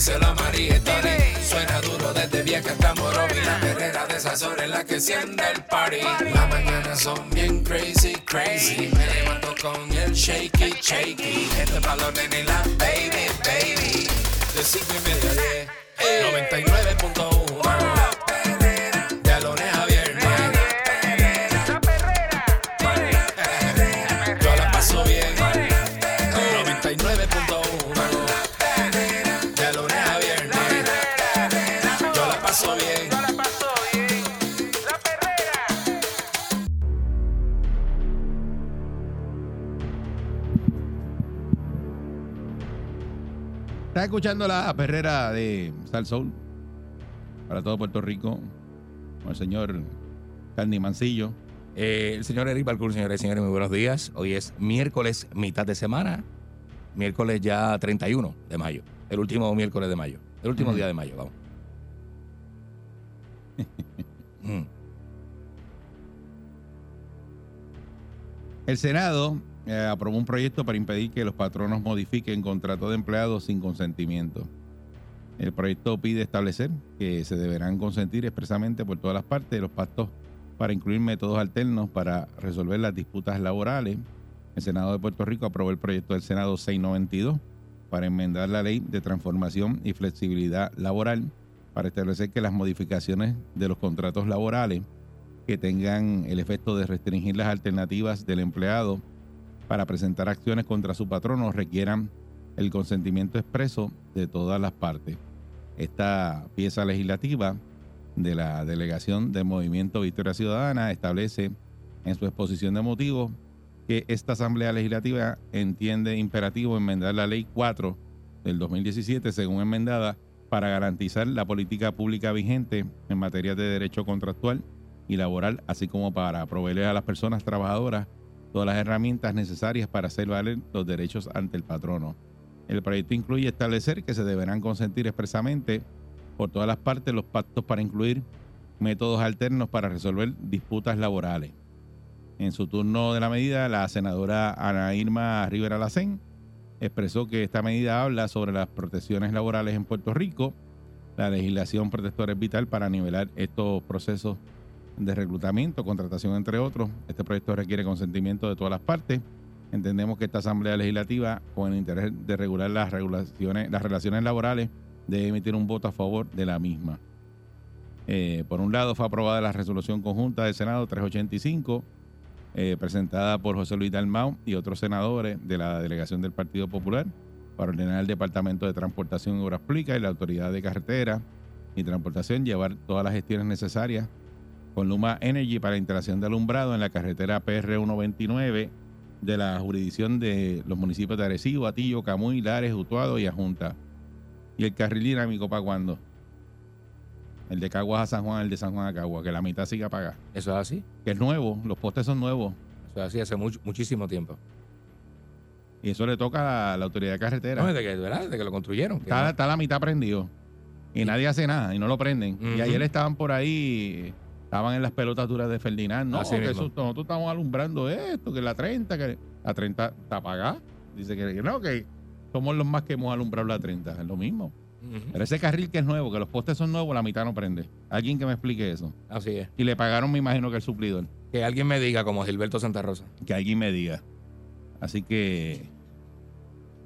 díselo a María. Suena duro desde vieja hasta Morovi. La perrera de esas horas en la que enciende el party. Las mañanas son bien crazy, crazy. Me levanto con el shaky, shaky. Este balón en la baby, baby. De cinco y media a diez. 99.1 Estás escuchando la perrera de Sal Soul para todo Puerto Rico con el señor Carni Mancillo. Eh, el señor Eric Balcour, señores y señores, muy buenos días. Hoy es miércoles, mitad de semana. Miércoles ya 31 de mayo. El último miércoles de mayo. El último día de mayo, vamos. Mm. El Senado eh, aprobó un proyecto para impedir que los patronos modifiquen contratos de empleados sin consentimiento. El proyecto pide establecer que se deberán consentir expresamente por todas las partes los pactos para incluir métodos alternos para resolver las disputas laborales. El Senado de Puerto Rico aprobó el proyecto del Senado 692 para enmendar la ley de transformación y flexibilidad laboral para establecer que las modificaciones de los contratos laborales que tengan el efecto de restringir las alternativas del empleado para presentar acciones contra su patrono requieran el consentimiento expreso de todas las partes. Esta pieza legislativa de la delegación del Movimiento Victoria Ciudadana establece en su exposición de motivos que esta Asamblea Legislativa entiende imperativo enmendar la Ley 4 del 2017 según enmendada para garantizar la política pública vigente en materia de derecho contractual y laboral, así como para proveerle a las personas trabajadoras todas las herramientas necesarias para hacer valer los derechos ante el patrono. El proyecto incluye establecer que se deberán consentir expresamente por todas las partes los pactos para incluir métodos alternos para resolver disputas laborales. En su turno de la medida, la senadora Ana Irma Rivera Lacén expresó que esta medida habla sobre las protecciones laborales en Puerto Rico. La legislación protectora es vital para nivelar estos procesos de reclutamiento, contratación, entre otros. Este proyecto requiere consentimiento de todas las partes. Entendemos que esta Asamblea Legislativa, con el interés de regular las, regulaciones, las relaciones laborales, debe emitir un voto a favor de la misma. Eh, por un lado, fue aprobada la resolución conjunta del Senado 385, eh, presentada por José Luis Dalmau y otros senadores de la delegación del Partido Popular, para ordenar al Departamento de Transportación y Obras Públicas y la Autoridad de Carretera y Transportación llevar todas las gestiones necesarias con Luma Energy para instalación de alumbrado en la carretera PR129 de la jurisdicción de los municipios de Arecibo, Atillo, Camuy, Lares, Utuado y Ajunta. ¿Y el carril dinámico para cuándo? El de Caguas a San Juan, el de San Juan a Caguas, que la mitad siga paga. Eso es así. Que es nuevo, los postes son nuevos. Eso es así hace muchísimo tiempo. Y eso le toca a la autoridad de carretera. No, desde que, ¿verdad? Desde que lo construyeron. está, la mitad prendido. Y nadie hace nada y no lo prenden. Y ayer estaban por ahí, estaban en las pelotas duras de Ferdinand. No, Así que mismo. eso, nosotros estamos alumbrando esto, que la 30, que la 30 está apagada. Dice que, no, que somos los más que hemos alumbrado la 30. Es lo mismo. Pero ese carril que es nuevo, que los postes son nuevos, la mitad no prende. Alguien que me explique eso. Así es. Y le pagaron, me imagino que el suplidor. Que alguien me diga, como Gilberto Santa Rosa. que alguien me diga. Así que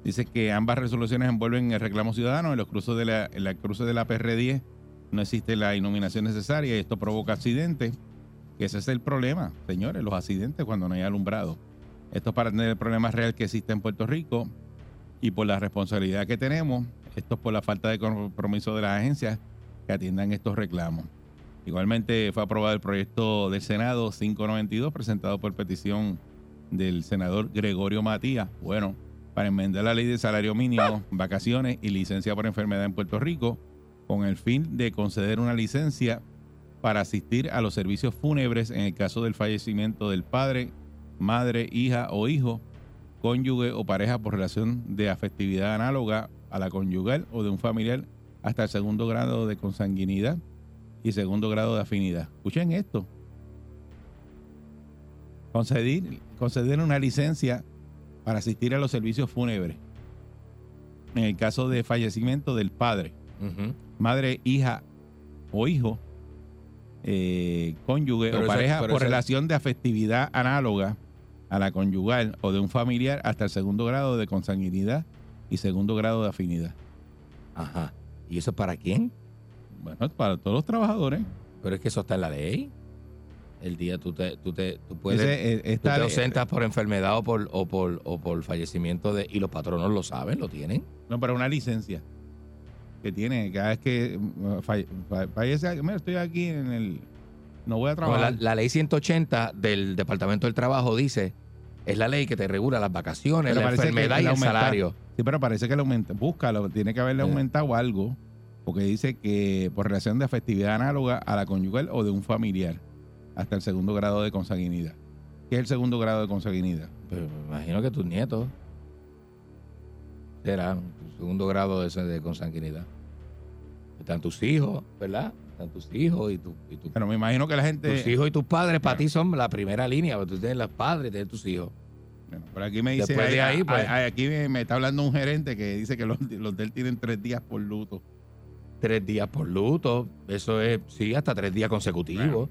dice que ambas resoluciones envuelven el reclamo ciudadano. En los cruces de la, en la cruce de la PR10 no existe la iluminación necesaria y esto provoca accidentes. Que ese es el problema, señores, los accidentes cuando no hay alumbrado. Esto es para tener el problema real que existe en Puerto Rico y por la responsabilidad que tenemos, esto es por la falta de compromiso de las agencias que atiendan estos reclamos. Igualmente fue aprobado el proyecto del Senado 592 presentado por petición del senador Gregorio Matías. Bueno, para enmendar la ley de salario mínimo, vacaciones y licencia por enfermedad en Puerto Rico, con el fin de conceder una licencia para asistir a los servicios fúnebres en el caso del fallecimiento del padre, madre, hija o hijo, cónyuge o pareja por relación de afectividad análoga a la conyugal o de un familiar hasta el segundo grado de consanguinidad y segundo grado de afinidad. Escuchen esto. Conceder, una licencia para asistir a los servicios fúnebres en el caso de fallecimiento del padre. Madre, hija o hijo, eh, cónyuge Pero o pareja por relación de afectividad análoga a la conyugal o de un familiar hasta el segundo grado de consanguinidad y segundo grado de afinidad. Ajá. ¿Y eso para quién? Bueno, para todos los trabajadores. Pero es que eso está en la ley. El día tú te, tú te, tú puedes, Ese, eh, tú esta- te ausentas por enfermedad o por, o por, o por fallecimiento de, y los patronos lo saben, lo tienen. No, para una licencia que tiene cada vez que falle- fa- fallece. Mira, estoy aquí en el. No voy a No, la, trabajar. la ley 180 del Departamento del Trabajo dice, es la ley que te regula las vacaciones, Pero la enfermedad y el aumenta- salario. Sí, pero parece que le aumenta. Búscalo, tiene que haberle Sí. aumentado algo. Porque dice que por relación de afectividad análoga a la conyugal o de un familiar hasta el segundo grado de consanguinidad. ¿Qué es el segundo grado de consanguinidad? Pero me imagino que tus nietos serán segundo grado de, de consanguinidad. Están tus hijos, ¿verdad? Están tus hijos y, tu, y tu- Pero me imagino que la gente. tus hijos y tus padres para ti son la primera línea, porque tú tienes los padres, tienes tus hijos. Bueno, por aquí me dice. Después de ahí, pues. aquí me, me está hablando un gerente que dice que los, los de él tienen tres días por luto. Tres días por luto, eso es, sí, hasta tres días consecutivos.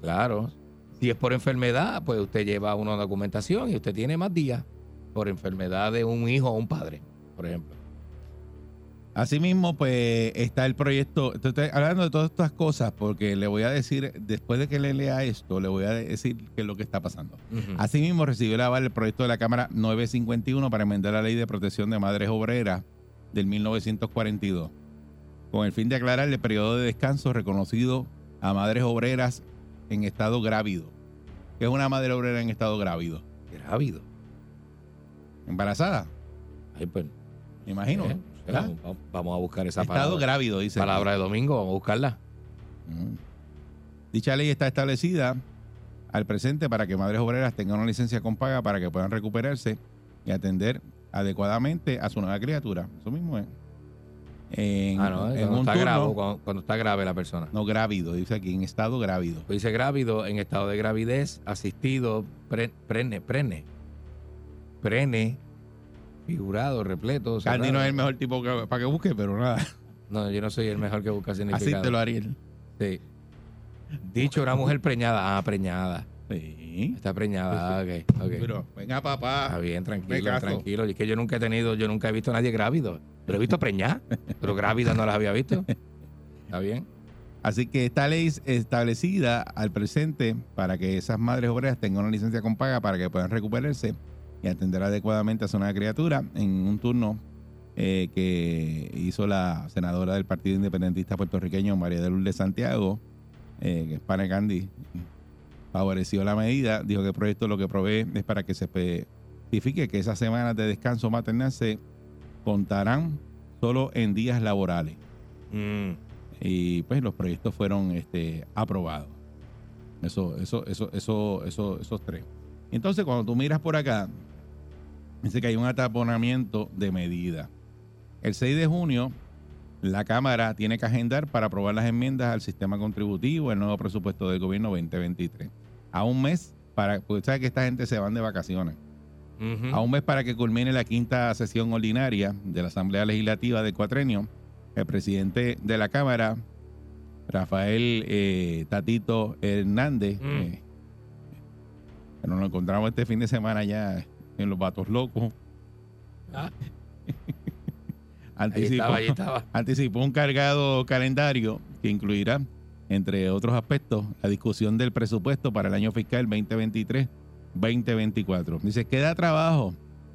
Claro. Si es por enfermedad, pues usted lleva una documentación y usted tiene más días por enfermedad de un hijo o un padre, por ejemplo. Asimismo, pues está el proyecto. Estoy hablando de todas estas cosas porque le voy a decir, después de que le lea esto, le voy a decir qué es lo que está pasando. Asimismo, recibió el aval el proyecto de la Cámara 951 para enmendar la ley de protección de madres obreras del 1942, con el fin de aclarar el periodo de descanso reconocido a madres obreras en estado grávido. ¿Qué es una madre obrera en estado grávido? Grávido. Embarazada, Ay, pues, me imagino. eh, ¿verdad? vamos, vamos a buscar esa Estado palabra. grávido, dice. Palabra de domingo, vamos a buscarla. Ujú. Dicha ley está establecida al presente para que madres obreras tengan una licencia con paga para que puedan recuperarse y atender adecuadamente a su nueva criatura. Eso mismo es. En, ah, no, en cuando un está, turno, grave, cuando, cuando está grave la persona. no grávido, dice aquí, en estado grávido. Pues dice grávido, en estado de gravidez, asistido, pre- prene, prene, prene, figurado, repleto. Candy cerrado. no es el mejor tipo que- para que busque, pero nada. No, yo no soy el mejor que busca Así significado. te lo Ariel. Sí. Dicho, una mujer preñada. Ah, preñada. Sí. Está preñada. Ah, ok, ok. Pero, venga, Está papá. bien, Me tranquilo, tranquilo. Y es que yo nunca he tenido, yo nunca he visto a nadie grávido. Pero he visto preñada, pero grávida no las había visto. Está bien. Así que esta ley es establecida al presente para que esas madres obreras tengan una licencia con paga para que puedan recuperarse y atender adecuadamente a su nueva criatura en un turno eh, que hizo la senadora del Partido Independentista puertorriqueño María de Lourdes Santiago, eh, que es Pane Candy, favoreció la medida, dijo que el proyecto lo que provee es para que se especifique que esas semanas de descanso maternal se contarán solo en días laborales Mm. y pues los proyectos fueron este, aprobados. Eso, eso, eso, eso, eso, esos tres. Entonces, cuando tú miras por acá, dice que hay un ataponamiento de medida. El 6 de junio, la Cámara tiene que agendar para aprobar las enmiendas al sistema contributivo, el nuevo presupuesto del gobierno 2023. A un mes para, porque sabes que esta gente se van de vacaciones a un mes para que culmine la quinta sesión ordinaria de la Asamblea Legislativa del cuatrenio, el presidente de la Cámara, Rafael eh, Tatito Hernández, Mm. eh, nos lo encontramos este fin de semana ya en Los Vatos Locos, Ah, ahí anticipó, estaba, ahí estaba. anticipó un cargado calendario que incluirá, entre otros aspectos, la discusión del presupuesto para el año fiscal 2023-2024. Dice, queda trabajo,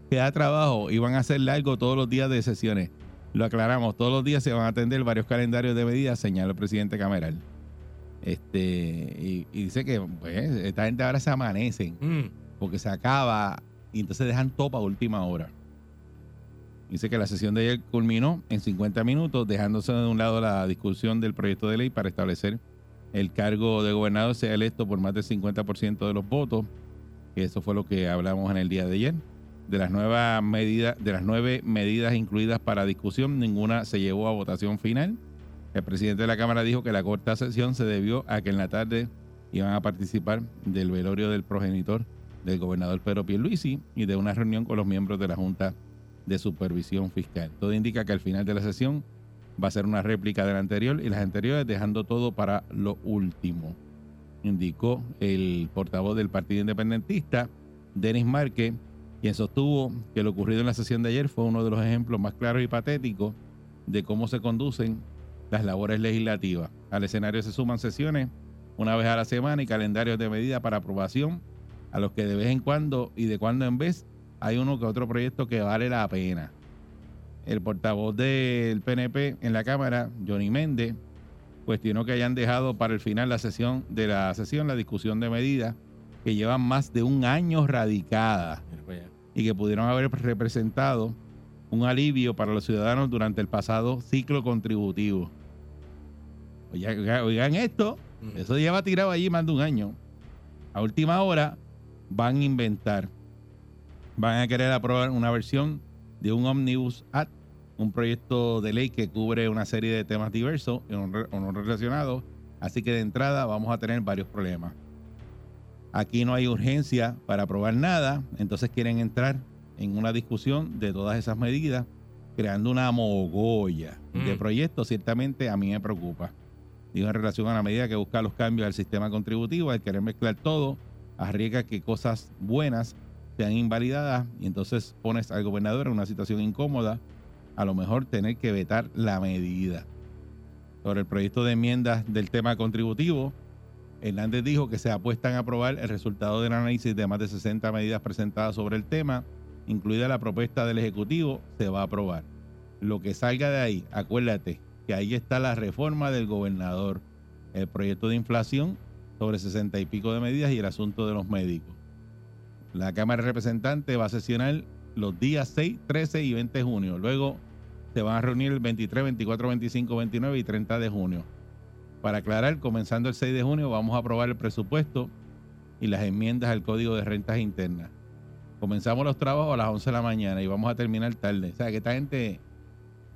queda trabajo y van a ser largos todos los días de sesiones. Lo aclaramos, todos los días se van a atender varios calendarios de medidas, señaló el presidente Cameral. Este, y, y dice que pues, esta gente ahora se amanecen Mm. porque se acaba y entonces dejan todo para última hora. Dice que la sesión de ayer culminó en 50 minutos, dejándose de un lado la discusión del proyecto de ley para establecer el cargo de gobernador sea electo por más del 50% de los votos, eso fue lo que hablamos en el día de ayer. De las nuevas medidas, de las nueve medidas incluidas para discusión, ninguna se llevó a votación final. El presidente de la Cámara dijo que la corta sesión se debió a que en la tarde iban a participar del velorio del progenitor del gobernador Pedro Pierluisi y de una reunión con los miembros de la Junta de Supervisión Fiscal. Todo indica que al final de la sesión va a ser una réplica de la anterior y las anteriores, dejando todo para lo último, indicó el portavoz del Partido Independentista, Denis Márquez, quien sostuvo que lo ocurrido en la sesión de ayer fue uno de los ejemplos más claros y patéticos de cómo se conducen las labores legislativas. Al escenario se suman sesiones una vez a la semana y calendarios de medida para aprobación, a los que de vez en cuando y de cuando en vez hay uno que otro proyecto que vale la pena. El portavoz del PNP en la Cámara, Johnny Méndez, cuestionó que hayan dejado para el final la sesión de la sesión la discusión de medidas que llevan más de un año allá. y que pudieron haber representado un alivio para los ciudadanos durante el pasado ciclo contributivo. Oigan, esto, Ujú. eso lleva tirado allí más de un año. A última hora van a inventar, van a querer aprobar una versión de un Omnibus Act, un proyecto de ley que cubre una serie de temas diversos o no relacionados. Así que de entrada vamos a tener varios problemas. Aquí no hay urgencia para aprobar nada, entonces quieren entrar en una discusión de todas esas medidas, creando una mogolla de Mm. proyectos. Ciertamente a mí me preocupa. Digo, en relación a la medida que busca los cambios al sistema contributivo, al querer mezclar todo, arriesga que cosas buenas sean invalidadas y entonces pones al gobernador en una situación incómoda, a lo mejor tener que vetar la medida. Sobre el proyecto de enmiendas del tema contributivo, Hernández dijo que se apuestan a aprobar el resultado del análisis de más de 60 medidas presentadas sobre el tema, incluida la propuesta del Ejecutivo, se va a aprobar. Lo que salga de ahí, acuérdate que ahí está la reforma del gobernador, el proyecto de inflación sobre 60 y pico de medidas y el asunto de los médicos. La Cámara de Representantes va a sesionar los días 6, 13 y 20 de junio. Luego se van a reunir el 23, 24, 25, 29 y 30 de junio. Para aclarar, comenzando el 6 de junio vamos a aprobar el presupuesto y las enmiendas al Código de Rentas Internas. Comenzamos los trabajos a las 11 de la mañana y vamos a terminar tarde. O sea, que esta gente,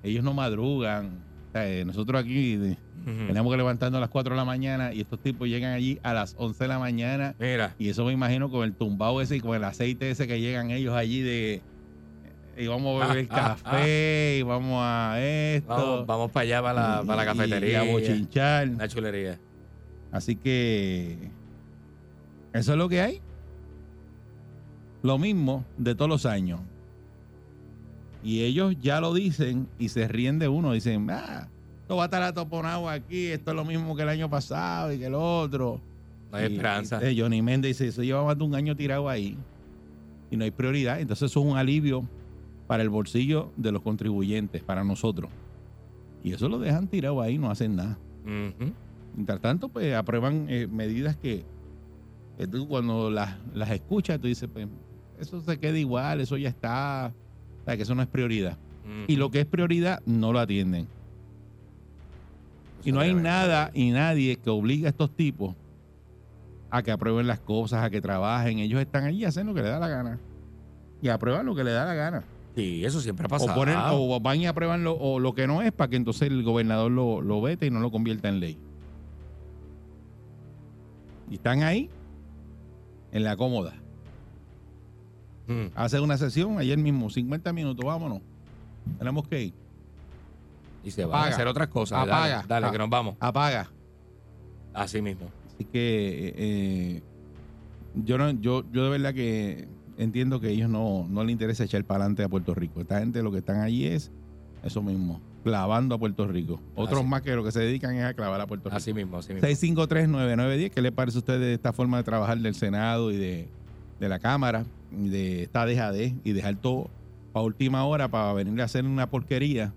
ellos no madrugan. O sea, eh, nosotros aquí tenemos que levantarnos a las 4 de la mañana y estos tipos llegan allí a las 11 de la mañana Mira, y eso me imagino con el tumbao ese y con el aceite ese que llegan ellos allí de... Y vamos a beber Ah, ah, café y vamos a esto. vamos, vamos para allá, para la, para la cafetería. Y a bochinchar. Una chulería. Así que eso es lo que hay. Lo mismo de todos los años. Y ellos ya lo dicen y se ríen de uno. Dicen, ah, esto va a estar atoponado aquí, esto es lo mismo que el año pasado y que el otro. No hay Y- esperanza. y, eh, Johnny Méndez dice, eso lleva más de un año tirado ahí y no hay prioridad. Entonces eso es un alivio para el bolsillo de los contribuyentes, para nosotros. Y eso lo dejan tirado ahí, no hacen nada. Mientras tanto, pues aprueban eh, medidas que, que tú cuando las, las escuchas, tú dices, pues eso se queda igual, eso ya está, o sea, que eso no es prioridad. Y lo que es prioridad no lo atienden. Y no hay nada y nadie que obligue a estos tipos a que aprueben las cosas, a que trabajen. Ellos están allí hacen lo que les da la gana. Y aprueban lo que les da la gana. Sí, eso siempre ha O, pasado. ponen, o van y aprueban lo, o lo que no es para que entonces el gobernador lo, lo vete y no lo convierta en ley. Y están ahí, en la cómoda. Mm. Hacen una sesión ayer mismo, 50 minutos, vámonos. Tenemos que ir. Y se van a hacer otras cosas. Apaga. Dale, Ah. que nos vamos. Apaga. Así mismo. Así que eh, yo no, yo, yo de verdad que entiendo que a ellos no, no les interesa echar para adelante a Puerto Rico. Esta gente lo que están allí es eso mismo, clavando a Puerto Rico. Otros Así. más que lo que se dedican es a clavar a Puerto Rico. Así mismo, así mismo. 6539910, ¿qué le parece a usted de esta forma de trabajar del Senado y de, de la Cámara, de esta dejadez y dejar todo para última hora para venir a hacer una porquería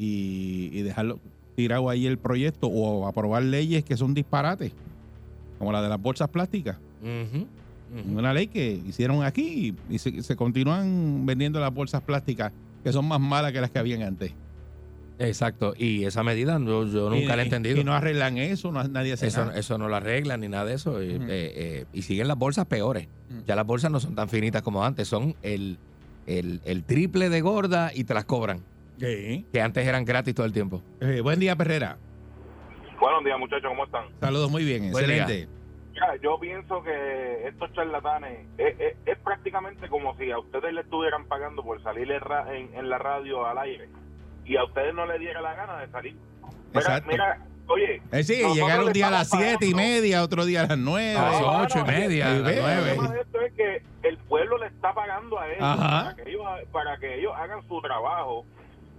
y, y dejarlo tirado ahí el proyecto o aprobar leyes que son disparates, como la de las bolsas plásticas? Una ley que hicieron aquí y se, se continúan vendiendo las bolsas plásticas que son más malas que las que habían antes. Exacto. Y esa medida yo, yo nunca Y- la he entendido. Y no arreglan eso, no, nadie hace Eso, nada. eso no lo arreglan ni nada de eso. y, eh, eh, y siguen las bolsas peores. Ya las bolsas no son tan finitas como antes. Son el, el, el triple de gorda y te las cobran. Sí. Que antes eran gratis todo el tiempo. Eh, buen día, Perrera. Buenos días, muchachos, ¿cómo están? Saludos, muy bien, Buen excelente. Mira, yo pienso que estos charlatanes es, es- es prácticamente como si a ustedes le estuvieran pagando por salir en, la radio al aire y a ustedes no les diera la gana de salir. Mira, Exacto. mira, oye. Eh, sí, llegar un le día a las siete y media, otro día a las nueve. A las ocho y media, a el problema de esto es que el pueblo le está pagando a ellos para que ellos, para que ellos hagan su trabajo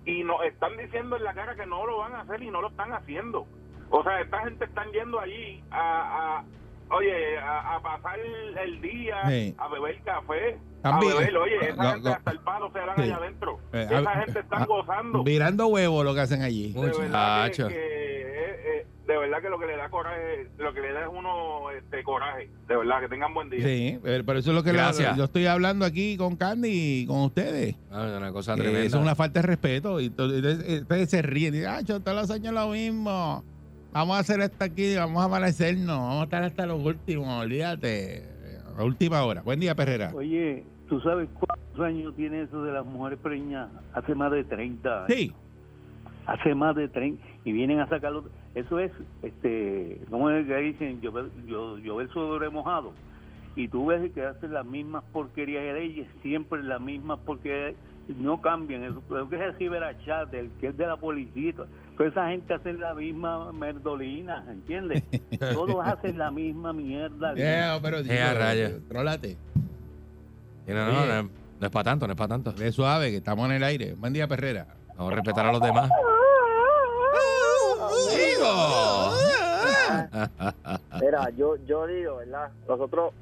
y nos están diciendo en la cara que no lo van a hacer y no lo están haciendo. O sea, esta gente están yendo allí a, a- oye, a, a pasar el, día, Sí. a beber café, a beber, oye, esa Go- gente hasta el palo se dan Sí. allá adentro. Eh, esa a- gente está a- gozando. Virando huevos lo que hacen allí. De verdad que, Muchacho. que, eh, eh, de verdad que lo que le da coraje, lo que le da es uno este coraje, de verdad, que tengan buen día. Sí, eh, pero eso es lo que la- yo estoy hablando aquí con Candy y con ustedes. Ah, una cosa tremenda. eso es una falta de respeto. Y entonces, ustedes se ríen. y Dicen, ah, todos los años lo mismo. Vamos a hacer esto aquí, vamos a amanecernos. Vamos a estar hasta los últimos, olvídate. A última hora. Buen día, Perrera. Oye, ¿tú sabes cuántos años tiene eso de las mujeres preñadas? Hace más de 30 años. Sí. Hace más de 30. Y vienen a sacarlo. Eso es, este, ¿cómo es que dicen? Llover, yo, llover sobre mojado. Y tú ves que hacen las mismas porquerías de leyes, siempre las mismas porquerías. No cambian. Eso, creo que es el ciberachat, el que es de la policía. Toda esa gente hace la misma merdolina, ¿entiendes? Todos hacen la misma mierda. Yeah, pero, Eh, a rayos. trólate. No, no, no es para tanto, no es para tanto. De suave, que estamos en el aire. Buen día, Perrera. Vamos a respetar a los demás. Yo, yo digo, ¿verdad? Nosotros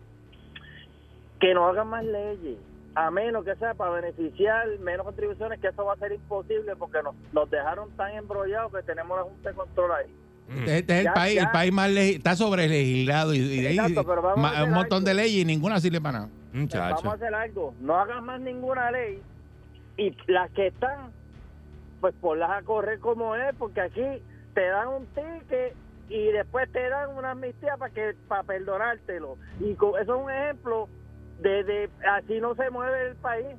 que no hagan más leyes, a menos que sea para beneficiar menos contribuciones, que eso va a ser imposible porque nos, nos dejaron tan embrollados que tenemos la Junta de Control ahí. Este, este es el país, ya. el país más está sobre legislado y, y de ahí Exacto, pero vamos a ma- hacer un montón algo. de leyes y ninguna sirve para nada. Vamos a hacer algo, no hagan más ninguna ley y las que están, pues ponlas a correr como es, porque aquí te dan un ticket y después te dan una amnistía para que para perdonártelo. Y eso es un ejemplo de, de así no se mueve el país.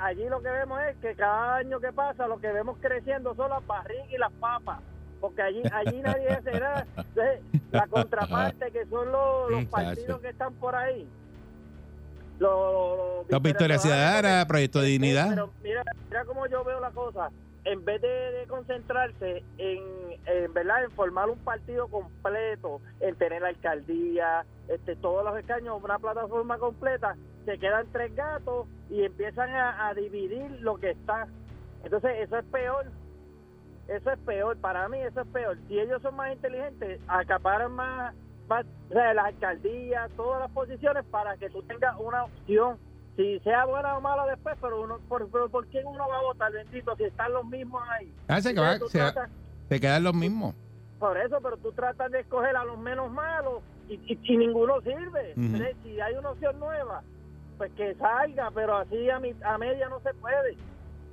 Allí lo que vemos es que cada año que pasa lo que vemos creciendo son las barrigas y las papas. Porque allí allí nadie hace nada. Entonces, la contraparte que son los, partidos que están por ahí. Los, los, Los Victoria Ciudadana, Proyecto de Dignidad. Pero mira, mira cómo yo veo la cosa. En vez de, de concentrarse en, en, ¿verdad? en formar un partido completo, en tener la alcaldía, este, todos los escaños, una plataforma completa, se quedan tres gatos y empiezan a, dividir lo que está. Entonces, eso es peor. Eso es peor. Para mí, eso es peor. Si ellos son más inteligentes, acaparan más, más o sea, las alcaldías, todas las posiciones para que tú tengas una opción si sea buena o mala después, pero uno, por, pero ¿por qué uno va a votar, bendito, si están los mismos ahí? Ah, se, tratas- quedan los mismos. por eso, pero tú tratas de escoger a los menos malos y, y, y ninguno sirve. Entonces, Si hay una opción nueva, pues que salga, pero así a, mi, a media no se puede.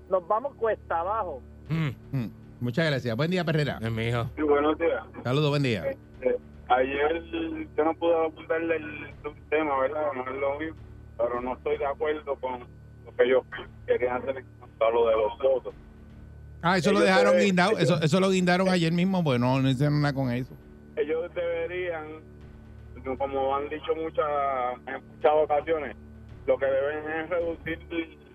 Nos vamos cuesta abajo. Mm, Mm. Muchas gracias. Buen día, Perrera. es mi hijo. Sí, buenos días. Saludos, buen día. Este, ayer yo no pude apuntarle el subtema, ¿verdad? No es lo mismo, pero no estoy de acuerdo con lo que ellos querían hacer en cuanto a lo de los votos. Ah, eso lo dejaron deben- guindado. ellos- Eso, eso lo guindaron ayer mismo. Bueno, no hicieron nada con eso. Ellos deberían, como han dicho muchas en muchas ocasiones, lo que deben es reducir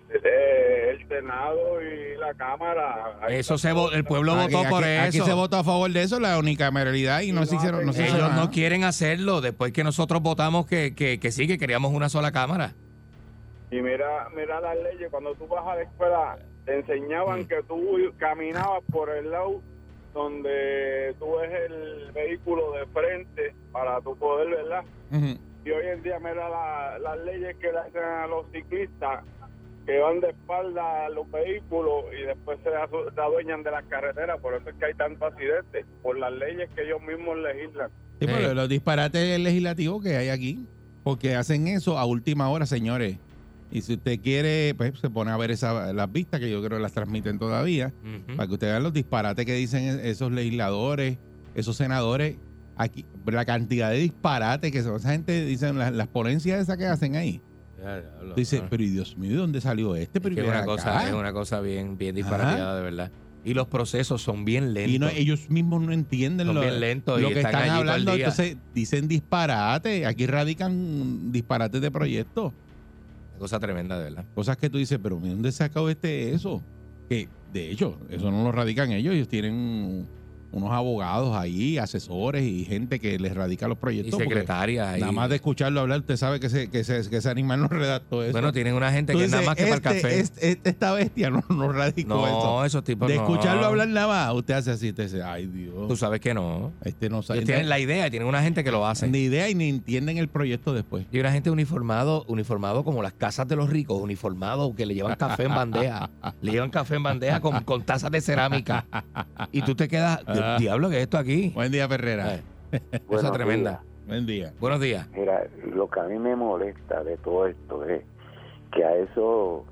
el Senado y la Cámara. Eso se el pueblo Aquí- votó por aquí- Aquí eso. se votó a favor de eso, la unicameralidad, y no se no hicieron, no se hizo Ellos nada. no quieren hacerlo después que nosotros votamos que, que, que sí, que queríamos una sola cámara. Y mira, mira las leyes, cuando tú vas a la escuela, te enseñaban Mm. que tú caminabas por el lado donde tú ves el vehículo de frente para tu poder, ¿verdad? Y hoy en día mira la- las leyes que le hacen a los ciclistas que van de espalda a los vehículos y después se adueñan de las carreteras, por eso es que hay tantos accidentes, por las leyes que ellos mismos legislan. Sí, pero Eh. los disparates legislativos que hay aquí, porque hacen eso a última hora, señores. Y si usted quiere, pues se pone a ver esa, las vistas, que yo creo que las transmiten todavía, para que usted vea los disparates que dicen e-, esos legisladores, esos senadores. Aquí, la cantidad de disparates que son. Esa gente dicen las, las ponencias esas que hacen ahí. Tú dices, Ah. pero ¿y Dios mío, ¿de dónde salió este? Es Pero que ¿y es una cosa, es una cosa bien, bien disparateada, de verdad. Y los procesos son bien lentos. Y no, ellos mismos no entienden Son lo, bien lentos lo y que están hablando. Entonces dicen disparate. Aquí radican disparates de proyectos. Una cosa tremenda, de verdad. Cosas que tú dices, pero ¿de dónde sacó este eso? Que de hecho, eso no lo radican ellos. Ellos tienen unos abogados ahí, asesores y gente que les radica los Y proyectos. porque secretarias. Nada más de escucharlo hablar, usted sabe que ese, que ese, que ese animal no redactó eso. Bueno, tienen una gente Tú que nada más que para el este- café. este- este- esta bestia no, no radicó no, eso. esos tipos De no. escucharlo hablar nada más, usted hace así, usted dice, ay Dios. Tú sabes que no. Este no sabe. Ellos tienen la idea, tienen una gente que lo hace. Ni idea y ni entienden el proyecto después. Y una gente uniformado, uniformado como las casas de los ricos, uniformado que le llevan café en bandeja. le llevan café en bandeja con, con tazas de cerámica. Y tú te quedas, Ah. diablo, ¿qué es esto aquí? Buen día, Ferrera. Eh, cosa Buenos tremenda. días. Buen día. Buenos días. Mira, lo que a mí me molesta de todo esto es que a eso,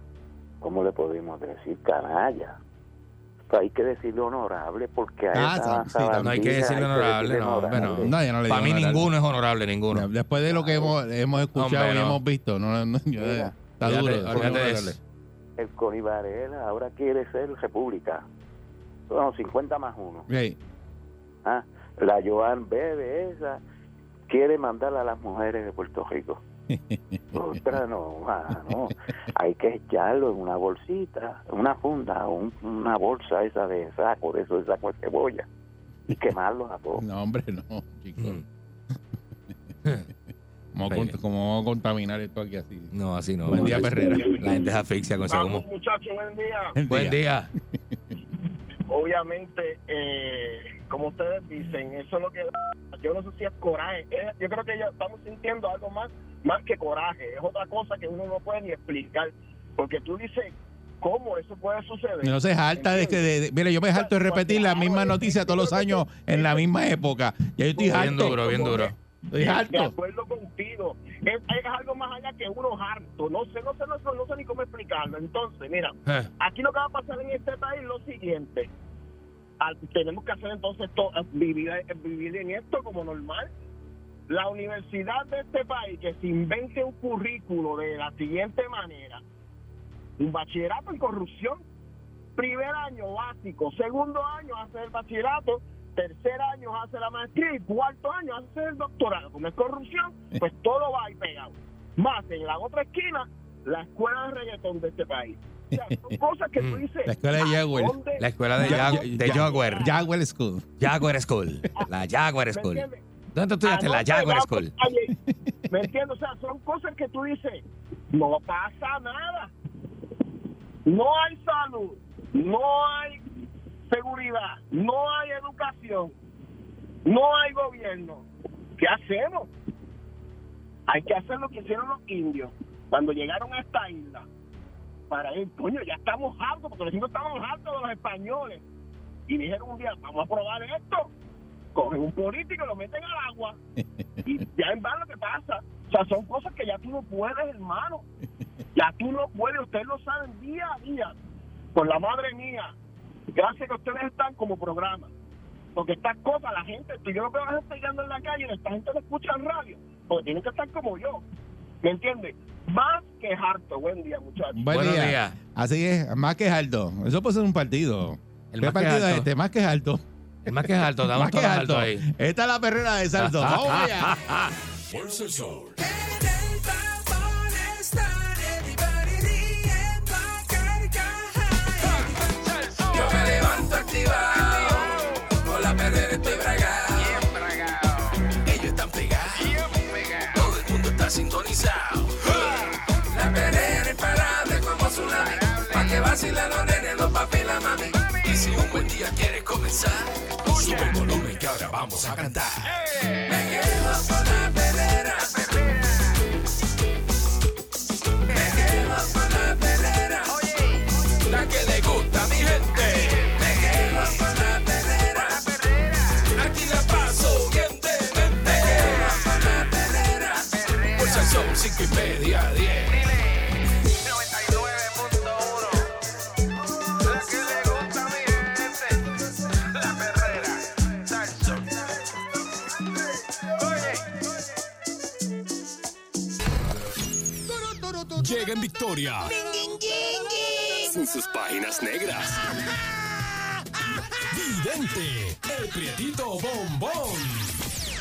¿cómo le podemos decir? Canalla. Hay que decirle honorable porque a Ah, esa sí, No hay que decirle honorable, no, hombre, no. No, yo no le Para mí ninguno es honorable, ninguno. Después de lo que hemos, hemos escuchado Hombre, y no. hemos visto, no, no, yo- Mira, está duro. El ahora quiere ser república. Son 50 más uno. Ah, la Joan Bebe esa quiere mandar a las mujeres de Puerto Rico. Otra no, no. Hay que echarlo en una bolsita, una funda, un- una bolsa esa de saco, de eso de saco de cebolla y quemarlos a todos. No, hombre, no, chicos. Mm. ¿Cómo, cómo vamos a contaminar esto aquí así? No, así no. Buen día, Perrera. La gente es asfixia con ese humo. muchachos, buen día. Buen Buen día. Obviamente, eh, como ustedes dicen, eso es lo que da- yo no sé si es coraje. Es- yo creo que ya estamos sintiendo algo más, más que coraje. Es otra cosa que uno no puede ni explicar. Porque tú dices, ¿cómo eso puede suceder? No se harta de que, de, de- mira, yo me harto de repetir la misma noticia todos los años en la misma época. Ya yo estoy Bien duro, bien duro. Estoy De harto. acuerdo contigo. Es, es algo más allá que uno harto. No sé, no sé, no sé, no sé ni cómo explicarlo. Entonces, mira, Eh, Aquí lo que va a pasar en este país es lo siguiente. Al- tenemos que hacer entonces to- vivir, vivir en esto como normal. La universidad de este país que se invente un currículo de la siguiente manera. Un bachillerato en corrupción. Primer año básico, segundo año hace el bachillerato, tercer año hace la maestría y cuarto año hace el doctorado. Como es corrupción, pues todo va ahí pegado. Más en la otra esquina, la escuela de reggaetón de este país. O sea, son cosas que tú dices. La escuela de ¿a Jaguar. La escuela de, Ya- de Jaguar. Jaguar School. Jaguar School. La Jaguar ¿Me School. ¿Dónde tú estudiaste? La Jaguar School. ¿Me entiendes? O sea, son cosas que tú dices, no pasa nada. No hay salud, no hay seguridad, no hay educación, no hay gobierno. ¿Qué hacemos? Hay que hacer lo que hicieron los indios cuando llegaron a esta isla. Para ir, coño, ya estamos hartos, porque los indios estaban hartos de los españoles. Y dijeron un día, vamos a probar esto. Cogen un político y lo meten al agua. Y ya en lo que pasa. O sea, son cosas que ya tú no puedes, hermano. Ya tú no puedes, ustedes lo saben día a día. Por la madre mía, gracias que ustedes están como programa. Porque estas cosas, la gente, tú- yo no veo a la gente llegando en la calle, esta gente no escucha en radio, porque tienen que estar como yo. ¿Me entiendes? Más que harto. Buen día, muchachos. Buen día. días. Así es, más que alto. Eso puede ser un partido. El ¿Qué más que partido es alto. este? Más que alto. El más que es alto, damos Más que alto ahí. Esta es la perrera de salto. Vamos allá. fácil los los papi mami. Y si un buen día quieres comenzar, Oye. sube el volumen que ahora vamos a cantar. Me quedo con la perrera. Me quedo con la perrera. Oye. La que le gusta a mi gente. Me quedo con la perrera. Aquí la paso bien de y media 10. Victoria. Sin sus páginas negras. Vidente, el prietito bombón.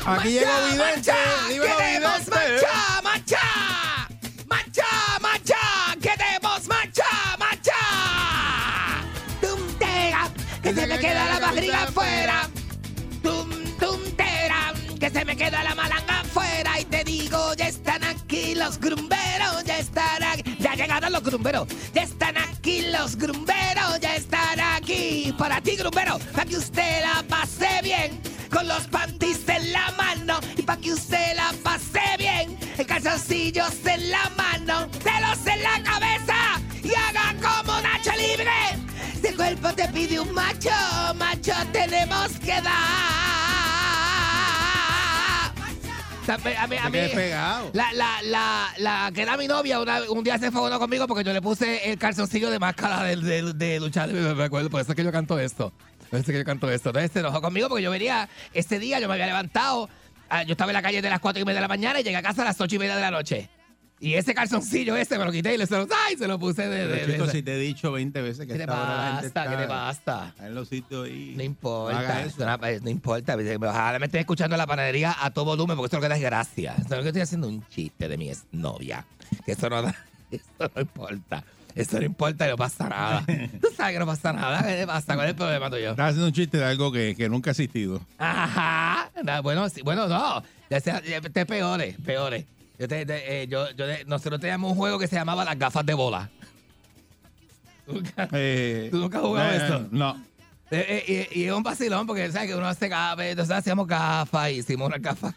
Aquí llegó Vidente. Dímelo, ¡Queremos Vidente. mancha, mancha! ¡Mancha, mancha! ¡Queremos mancha, mancha! ¡Tuntera! ¡Que se me queda la barriga afuera! ¡Tum, tuntera! ¡Que se me queda la malanga afuera! Y te digo, ya están aquí los están los grumberos, ya están aquí los grumberos, ya están aquí. Para ti, grumbero, para que usted la pase bien. Con los panties en la mano y para que usted la pase bien, el calzoncillos en la mano, celos en la cabeza y haga como Nacho Libre. Si el cuerpo te pide un macho, macho tenemos que dar. A mí, a mí- la, la, la, la que era mi novia una- un día se fue conmigo porque yo le puse el calzoncillo de máscara de, de, de luchar. Me me acuerdo, por eso es que yo canto esto. Por eso es que yo canto esto. Entonces se enojó conmigo porque yo venía, ese día yo me había levantado, ah, yo estaba en la calle de las 4 y media de la mañana y llegué a casa a las 8 y media de la noche. Y ese calzoncillo ese me lo quité y le se lo, ay, se lo puse de... de, de- si te he dicho 20 veces que ¿Qué te basta? ¿Qué te basta? en los sitios y No importa, no, no importa. Ojalá me estés escuchando en la panadería a todo volumen, porque eso es lo que da gracia. Eso es lo que estoy haciendo un chiste de mi exnovia. Que eso no da, eso no importa. Eso no importa, no pasa nada. Tú sabes que no pasa nada. ¿Qué te pasa? ¿Cuál es el problema tuyo? Estás haciendo un chiste de algo que, que nunca ha existido. Ajá. Bueno, sí, bueno, no. Ya sea, ya- te peores, peores. Yo te- te- eh, yo, yo de- nosotros teníamos un juego que se llamaba las gafas de bola. Nunca- Eh, ¿Tú nunca has jugado eh, esto? No. Eh, eh, y, y es un vacilón porque sabes que uno hace gafas, entonces hacíamos gafas y hicimos unas gafas.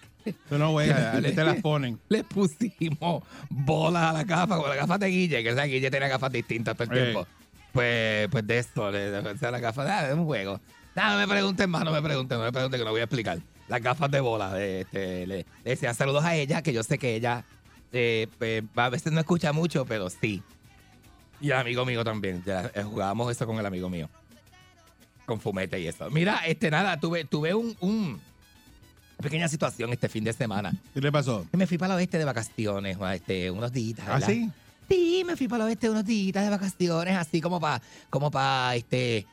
Tú no juegas, a ti te las ponen. Le pusimos bolas a la gafa, como las gafas de Guille, que sabes, Guille tenía gafas distintas todo el Eh. tiempo. Pues, pues de esto, le de las gafas, ah, es un juego. Nada, no me pregunten más, no me pregunten, no me pregunten que no voy a explicar. Las gafas de bola, este, le, le decía saludos a ella, que yo sé que ella eh, pues, a veces no escucha mucho, pero sí. Y al amigo mío también, ya, eh, jugábamos eso con el amigo mío. Con fumete y eso. Mira, este, nada, tuve, tuve un, un- pequeña situación este fin de semana. ¿Qué le pasó? Que me fui para el oeste de vacaciones, este, unos días. ¿Ah, sí? Sí, me fui para el oeste unos días de vacaciones, así como para, como para, este,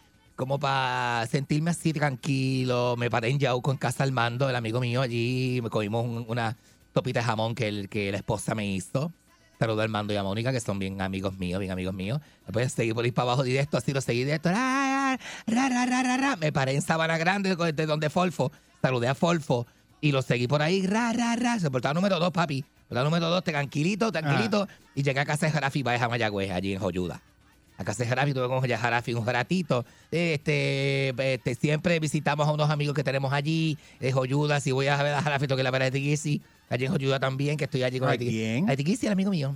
como para sentirme así tranquilo. Me paré en Yauco en casa al mando, el amigo mío allí, me comimos un- una topita de jamón que, el, que la esposa me hizo. Saludo al mando y a Mónica, que son bien amigos míos, bien amigos míos. Después seguí por ir para abajo directo, así lo seguí directo. Ra, ra, ra. Me paré en Sabana Grande, de donde Folfo. Saludé a Folfo y lo seguí por ahí. Ra, ra, ra. Se portaba número dos, papi. Portaba número dos, tranquilito, tranquilito. Y llegué a casa de Jarafi, Baja Mayagüez, allí en Joyuda. A casa de Jarafi, tuve con Jarafi un ratito. Este, este, siempre visitamos a unos amigos que tenemos allí, de Joyuda. Si voy a ver a Jarafi, tengo que ir a ver a Etigisi. Allí en Joyuda también, que estoy allí con ¿A quién? A Etigisi, el amigo mío.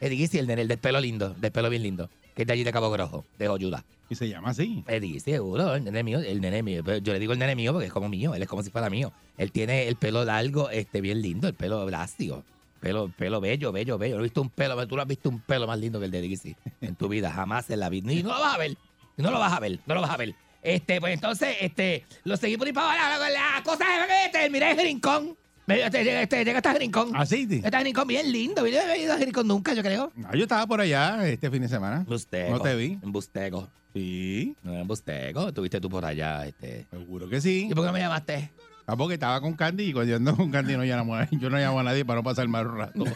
Etigisi, el, nene, el del pelo lindo, del pelo bien lindo. Que es de allí de Cabo Grojo, de Joyuda. Y se llama así. Etigisi, seguro, el nene mío, el nene mío. Yo le digo el nene mío porque es como mío, él es como si fuera mío. Él tiene el pelo largo, este, bien lindo, el pelo blástico. Pelo, pelo bello, bello, bello. No he visto un pelo, tú no has visto un pelo más lindo que el de Etigisi en tu vida, jamás en la vida. Y no lo vas a ver, no lo vas a ver, no lo vas a ver. Este, pues entonces, este, lo seguí por ahí para abajo. La, cosa es que terminé en Rincón. Me- Este, este, llega hasta Rincón. ¿Ah, sí? ti? Este Rincón bien lindo. Yo no he ido a Rincón nunca, yo creo. Ah, yo estaba por allá este fin de semana. Busteco. No te vi. En Busteco. Sí, No, en Busteco. Estuviste tú por allá, este. seguro que sí. ¿Y por qué no me llamaste? Ah, porque estaba con Candy y cuando yo ando con Candy no llamo a, yo no llamo a nadie para no pasar mal un rato. No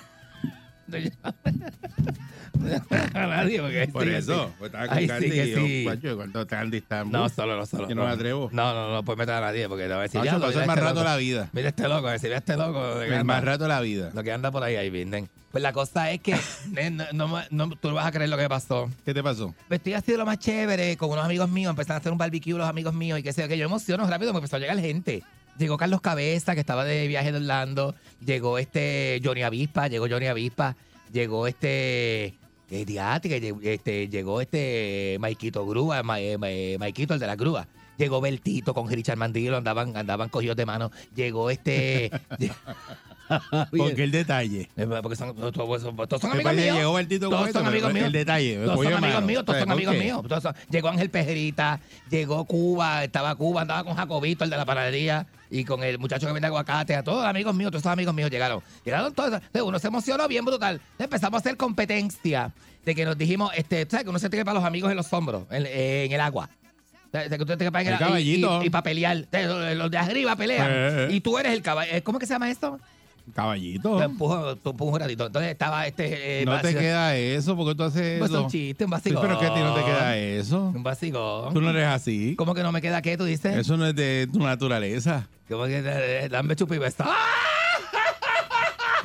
a nadie porque Por sí, eso, sí. pues estaba con Ay, Candy sí, que y yo, sí. "Guacho, ¿cuánto Candy está? No, solo, no, solo. Yo no me atrevo. No, no, no puedes meter a nadie porque te va a decir. Guacho, "Diablo, pasó el mira más este rato loco". la vida. Mira este loco, decir, mira este loco. El anda- más rato de la vida. Lo que anda por ahí, ahí vienen. Pues la cosa es que no, no- no- tú no vas a creer lo que pasó. ¿Qué te pasó? Me estoy haciendo lo más chévere con unos amigos míos. Empezaron a hacer un barbecue los amigos míos y qué sé yo, que yo emociono rápido porque empezó a llegar gente. Llegó Carlos Cabeza, que estaba de viaje de Orlando. Llegó este Johnny Avispa, llegó Johnny Avispa. Llegó este. llegó, este, llegó este Maikito Grúa, Ma- eh, Ma- eh, Maikito, el de la grúa. Llegó Beltito con Richard Mandilo, andaban, andaban cogidos de mano. Llegó este. Porque el detalle. Porque son, todos, todos son amigos míos. Llegó Bertito Todos son amigos míos. El detalle. Todos cogió son amigos míos, todos ¿Sabes son amigos míos. llegó Ángel Pejerita, llegó Cuba, estaba Cuba, andaba con Jacobito, el de la panadería. Y con el muchacho que vende aguacate, a todos los amigos míos, todos esos amigos míos llegaron. Llegaron todos, uno se emocionó bien brutal. Empezamos a hacer competencia de que nos dijimos, este, ¿sabes? Que uno se tiene para los amigos en los hombros, en, en el agua. O sea, que usted te en El caballito. Y, para pelear. Los, de arriba pelean. Eh, eh. Y tú eres el caballo. ¿Cómo que se llama esto? Caballito. Te empujo, tú empujas un ratito. Entonces estaba este. eh, No te vacío- queda eso, porque tú haces Pues eso. un chiste, un Sí, vacilón. pero que a ti no te queda eso. Un vacilón. Tú no eres así. ¿Cómo que no me queda qué? ¿Tú dices? Eso no es de tu naturaleza. ¿Cómo que eh, dame chupi beso? ¡Ah!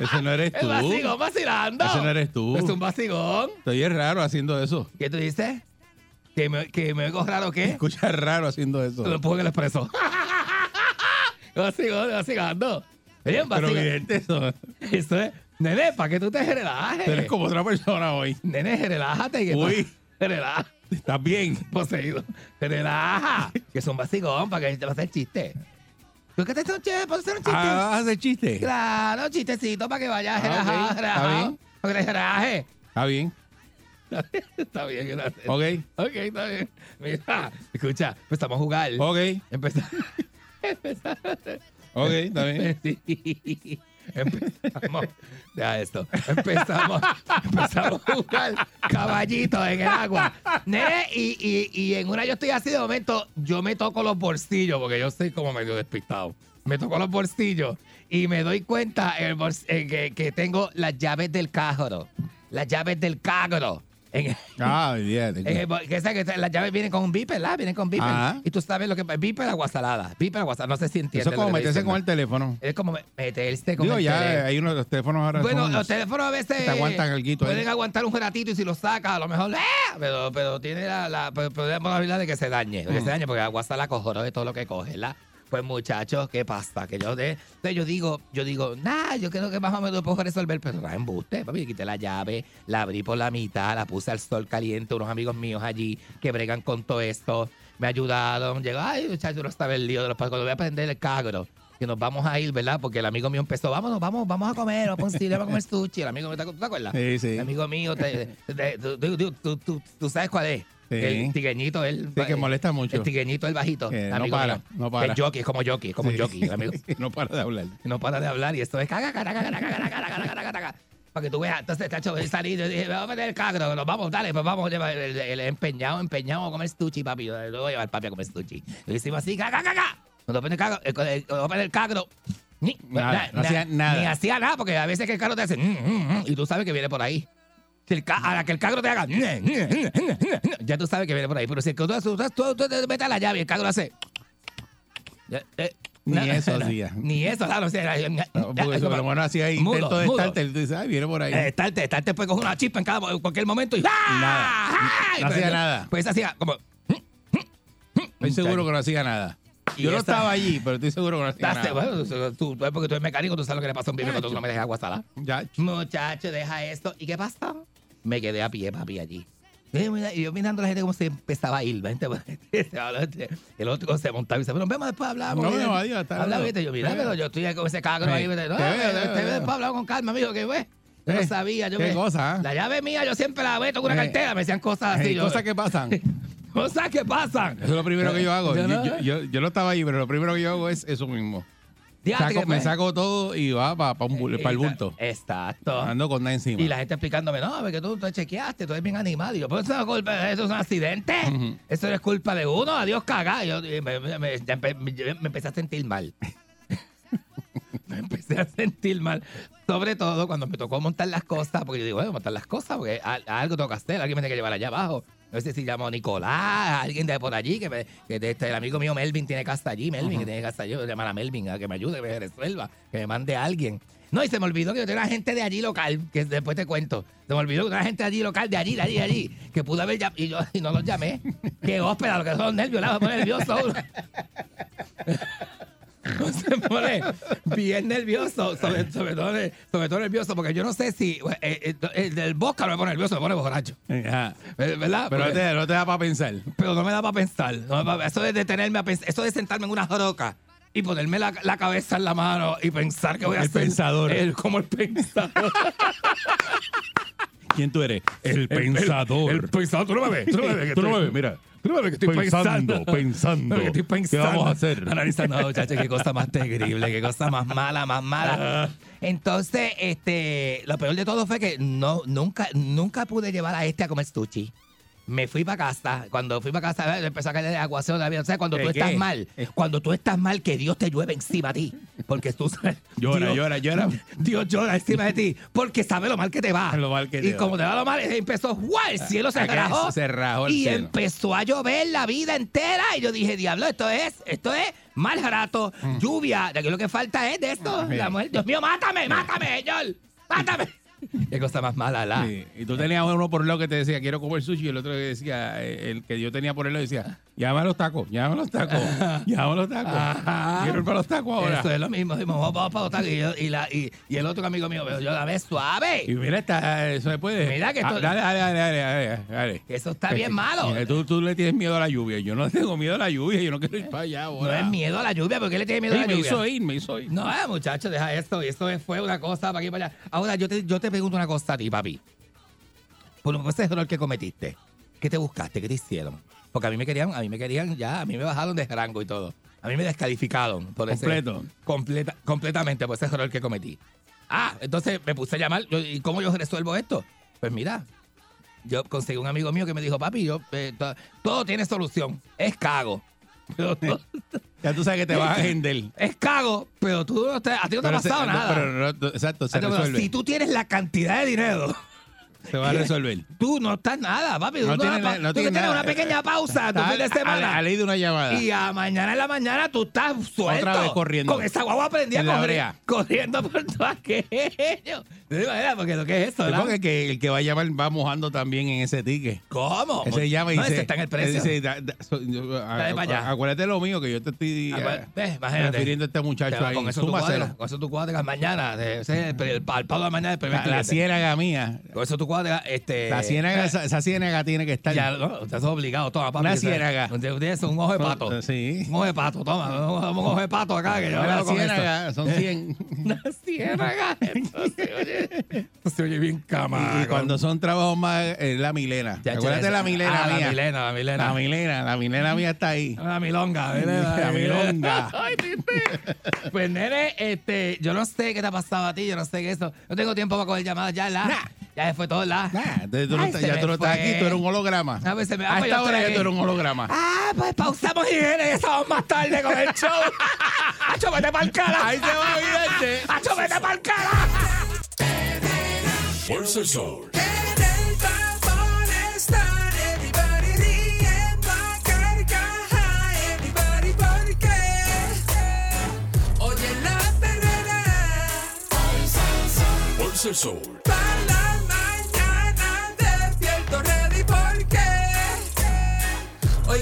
Ese no eres El tú. vacilón vacilando. Ese no eres tú. Es un vacilón. Estoy es raro haciendo eso. ¿Qué tú dices? ¿Que me, que me oigo raro qué? Escuchas raro haciendo Te lo eso. empujo en el expreso. vacilón, vacilando. Oye, un Pero evidente eso. Eso es. Nene, para que tú te relajes. Tú eres como otra persona hoy. Nene, relájate. Que Uy. Relaja. Estás bien. Poseído. Relaja. Que es un vacilón para que te va a hacer chiste. ¿Tú qué te haces un chiste? ¿Puedes hacer un chiste? Ah, ¿vas a hacer chiste? Claro, chistecito para que vayas Ah, relajado, ok. Está bien. Para que te relajes. Está bien. Está bien, gracias. Ok. Ok, está bien. Mira, escucha, empezamos a jugar. Ok. Empezamos. Ok, está bien. Sí. Empezamos. Deja esto. Empezamos, empezamos a jugar caballitos en el agua. Nene, y, y, y en una yo estoy así de momento, yo me toco los bolsillos, porque yo soy como medio despistado. Me toco los bolsillos y me doy cuenta en que, que tengo las llaves del carro. Las llaves del carro. En, Ah, olvídate. en el bol- que sabes que las llaves vienen con un beeper, ¿verdad? Vienen con. Ajá. Y tú sabes lo que es beeper agua salada. Beeper agua salada. No sé si entiendes. Eso es como que meterse con el teléfono. Es como meterse con Digo, el ya teléfono. hay unos los teléfonos ahora. Bueno, son- los teléfonos a veces Te aguantan alguito ahí. pueden aguantar un ratito y si lo sacas, a lo mejor, ¡ah! pero, pero tiene la, la pero- pero la probabilidad de que se dañe, de que Mm. se dañe, porque agua la cojones de todo lo que coge, ¿verdad? Pues muchachos, ¿qué pasa? Que yo de, entonces yo digo, yo digo, nah, yo creo que más o menos lo puedo resolver, pero no embuste, papi, quité la llave, la abrí por la mitad, la puse al sol caliente, unos amigos míos allí que bregan con todo esto, me ayudaron, llegó, ay, muchachos, no estaba el lío de los cuando voy a prender el cagro, que nos vamos a ir, ¿verdad? Porque el amigo mío empezó, vámonos, vamos, vamos a comer, vamos a a comer sushi. El amigo mío, ¿te, te acuerdas? Sí, sí. El amigo mío, tú- tú- tú- tú sabes cuál es. El tigueñito, el. Sí, que molesta mucho. El tigueñito, el bajito. Eh, no para, no para. El jockey, es como jockey, es como sí. jockey, amigo. no para de hablar. No para de hablar y esto es caga, caga, caga, caga, caga, caga, caga, Para que tú veas, entonces, tacho, él salí, yo dije, vamos a meter el cagro, nos vamos, dale, pues vamos, el, el, el empeñado, empeñado a comer sushi, papi. Yo lo voy a llevar papi a comer sushi. Lo hicimos así, caga, caga. Cuando pone el cagro, el cagro. No hacía nada. Ni hacía nada, porque a veces que el carro te hace, mm, mm, mm", y tú sabes que viene por ahí. El a la que el cagro te haga, ya tú sabes que viene por ahí. Pero si el que tú, tú, tú, tú te metes la llave y el cagro hace. eh, Ni eso hacía. Ni eso, claro. O sea, No, porque es por lo menos hacía ahí mudo, intento de starter. Tú dices, ay, viene por ahí. Eh, Estarte, estarte puede coger una chispa en cada en cualquier momento y ¡ah! Nada. ¡Ah! No hacía Pues, nada. Pues hacía como. Estoy seguro que no hacía nada. Y Yo no estaba allí, pero estoy seguro que no hacía nada. bueno, tú, tú- porque tú eres mecánico, tú sabes lo que le pasó a un bebé cuando tú no me dejas agua salada. Ya, Muchacho, deja esto. ¿Y qué pasa? Me quedé a pie, papi, allí. Y yo mira- y yo mirando a la gente como se empezaba a ir. ¿ves? El otro se montaba y dice, pero vemos después hablamos. No, no, adiós, hasta Hablamos, luego. ¿viste? Yo, mira, Eh. pero yo estoy con ese cagro ahí. Eh, te veo, eh, te veo, te te veo veo. después hablamos con calma, amigo, que güey. Yo no Eh, sabía. Yo qué me- cosa, ¿ah? La llave mía yo siempre la meto con una Eh. cartera. Me decían cosas así. Yo- cosas que pasan. Eso cosas que pasan. es lo primero que yo hago. Yo no- yo, yo- yo no estaba ahí, pero lo primero que yo hago es eso mismo. Saco- me pues- saco todo y va para el bulto. Exacto. Ando con nada encima. Y la gente explicándome, no, porque tú te chequeaste, tú eres bien animado. Y yo, pues eso no es culpa, eso es un accidente. Eso no es culpa de uno, adiós cagá. Yo me, me- me- me- empecé a sentir mal. me empecé a sentir mal. Sobre todo cuando me tocó montar las cosas, porque yo digo, bueno, montar las cosas, porque algo tengo que hacer, alguien me tiene que llevar allá abajo. No sé si llamo a Nicolás, alguien de por allí, que, me, que de este, el amigo mío Melvin tiene casa allí, Melvin, que tiene casa allí, voy a llamar a Melvin a que me ayude, que me resuelva, que me mande a alguien. No, y se me olvidó que yo tenía gente de allí local, que después te cuento. Se me olvidó que tenía gente de allí local, de allí, de allí, de allí, que pude haber llamado, y yo y no los llamé. Qué hóspeda, lo que son nervios, la voy a poner nervioso. Se pone bien nervioso, sobre, sobre todo, sobre todo nervioso, porque yo no sé si eh, eh, el del bosca no me pone nervioso, me pone borracho. Eh, ¿Verdad? Pero no Porque- te, no te da para pensar. pero no me da para pensar. no eso de detenerme a pensar, eso de sentarme en una roca y ponerme la, la cabeza en la mano y pensar que voy a El hacer pensador. el- como el pensador. ¿Quién tú eres? El, pensador. El, pensador. Tú no me ves. Tú no me ves. Tú no me ves, mira. Ves que estoy Pensando, pensando. pensando. Que estoy ¿Qué pensando. vamos a hacer? Analizando, muchachos, qué cosa más terrible, qué cosa más mala, más mala. Entonces, este, lo peor de todo fue que no, nunca, nunca pude llevar a este a comer sushi. Me fui para casa. Cuando fui para casa, empezó a caer el aguacero de la vida. O sea, cuando ¿Qué, tú estás mal, cuando tú estás mal, que Dios te llueve encima a ti. Porque tú sabes. Llora, Dios- llora, llora. Dios llora encima de ti. Porque sabe lo mal que te va. Lo mal que y te como va. te va lo mal, empezó, ¡guau! El cielo se Acá rajó. se rajó el y cielo. empezó a llover la vida entera. Y yo dije, diablo, esto es, esto es mal rato, lluvia. De aquí lo que falta es de esto. Mm. Ah, La mujer, Dios mío, mátame, mátame, señor. Mátame. Qué cosa más mala, la. Sí, Y tú tenías uno por lado que te decía, quiero comer sushi, y el otro que decía, eh, el que yo tenía por el lado decía, llámame a los tacos, llámame a los tacos, llámame a los tacos. Ajá. Quiero ir para los tacos ahora. Eso es lo mismo. Dijimos, vamos, vamos para los tacos. Y, yo- y, la, y, y el otro amigo mío, pero yo la vez suave. Y mira, está, eso se puede. Mira que Ah, esto- dale, dale, dale, dale, dale, dale. Que eso está bien malo. Eh, Tú, tú le tienes miedo a la lluvia. Yo no tengo miedo a la lluvia. Yo no quiero ir para allá No ahora. es miedo a la lluvia. ¿Por qué le tiene miedo Sí, a la me lluvia? hizo ir, me hizo ir. No, eh, muchacho, deja esto. Esto fue una cosa para aquí y para allá. Ahora, yo te, yo te pregunto una cosa a ti, papi. Por ese error que cometiste, ¿qué te buscaste? ¿Qué te hicieron? Porque a mí me querían, a mí me querían ya, a mí me bajaron de rango y todo. A mí me descalificaron por ese- Completo. completa, completamente por ese error que cometí. Ah, entonces me puse a llamar. yo- ¿Y cómo yo resuelvo esto? Pues mira, yo conseguí un amigo mío que me dijo, papi, yo, eh, to- todo tiene solución. Es cago. Pero Ya tú sabes que te vas a agender. es cago, pero tú no te, a ti no te ha Pero se- pasado no, nada. Pero, no, exacto, se pero si tú tienes la cantidad de dinero, Se va a resolver. tú no estás nada, papi. Tú No no, tiene pa- no tú tiene tienes nada. una pequeña pausa tu fin de a- semana. A, a ley de una llamada. y a mañana en la mañana tú estás suelto. Otra vez corriendo. Con esa guagua prendida En la corri- brea. corriendo por todo aquello. ¿Te imaginas? Porque lo que es eso, ¿verdad? porque que el que va a llamar va mojando también en ese ticket. ¿Cómo? Ese llama y no, dice. ese está en el precio. dice, da- da- so- yo- a- a- acuérdate lo mío que yo te estoy pues, eh, refiriendo a este muchacho ahí. Con eso tú cuadras, con eso tú cuadras mañana. de- Ese es el, el, el pago de mañana del primer La, la ciénaga mía. Con eso tú cuadras, este... La ciénaga, esa, esa ciénaga tiene que estar. Ya, no, estás obligado, toma, papi. Una ciénaga. Usted usted es un ojo de pato. Sí. Un ojo de pato, toma, un ojo de pato acá. Que yo la hago con ciénaga son 100. esto. Una ciénaga. Esto se oye, esto se oye bien cama. y cuando son trabajos más, eh, la milena. Ya, Acuérdate la milena ah, mía. La milena, la milena. La milena, la milena mía está ahí. La milonga, La milonga. Ay, tite. Pues, nene, este, yo no sé qué te ha pasado a ti, yo no sé qué eso. No tengo tiempo para coger llamadas, ya, la. Ya se fue todo, la. Nah, entonces tú no Ay, estás- se ya me tú no estás fue. aquí, tú eres un holograma. Ah, pues se me- ah, a pues esta yo hora estoy ya aquí. tú eres un holograma. Ah, pues pausamos higiene y estamos más tarde con el show. ¡Acho, vete pa'l cara! Ahí se va a olvidarte. ¡Acho, vete pa'l cara! Fuerza el sol. En el vagón están everybody riendo a carcaja, everybody porque oye la perrera Fuerza el sol.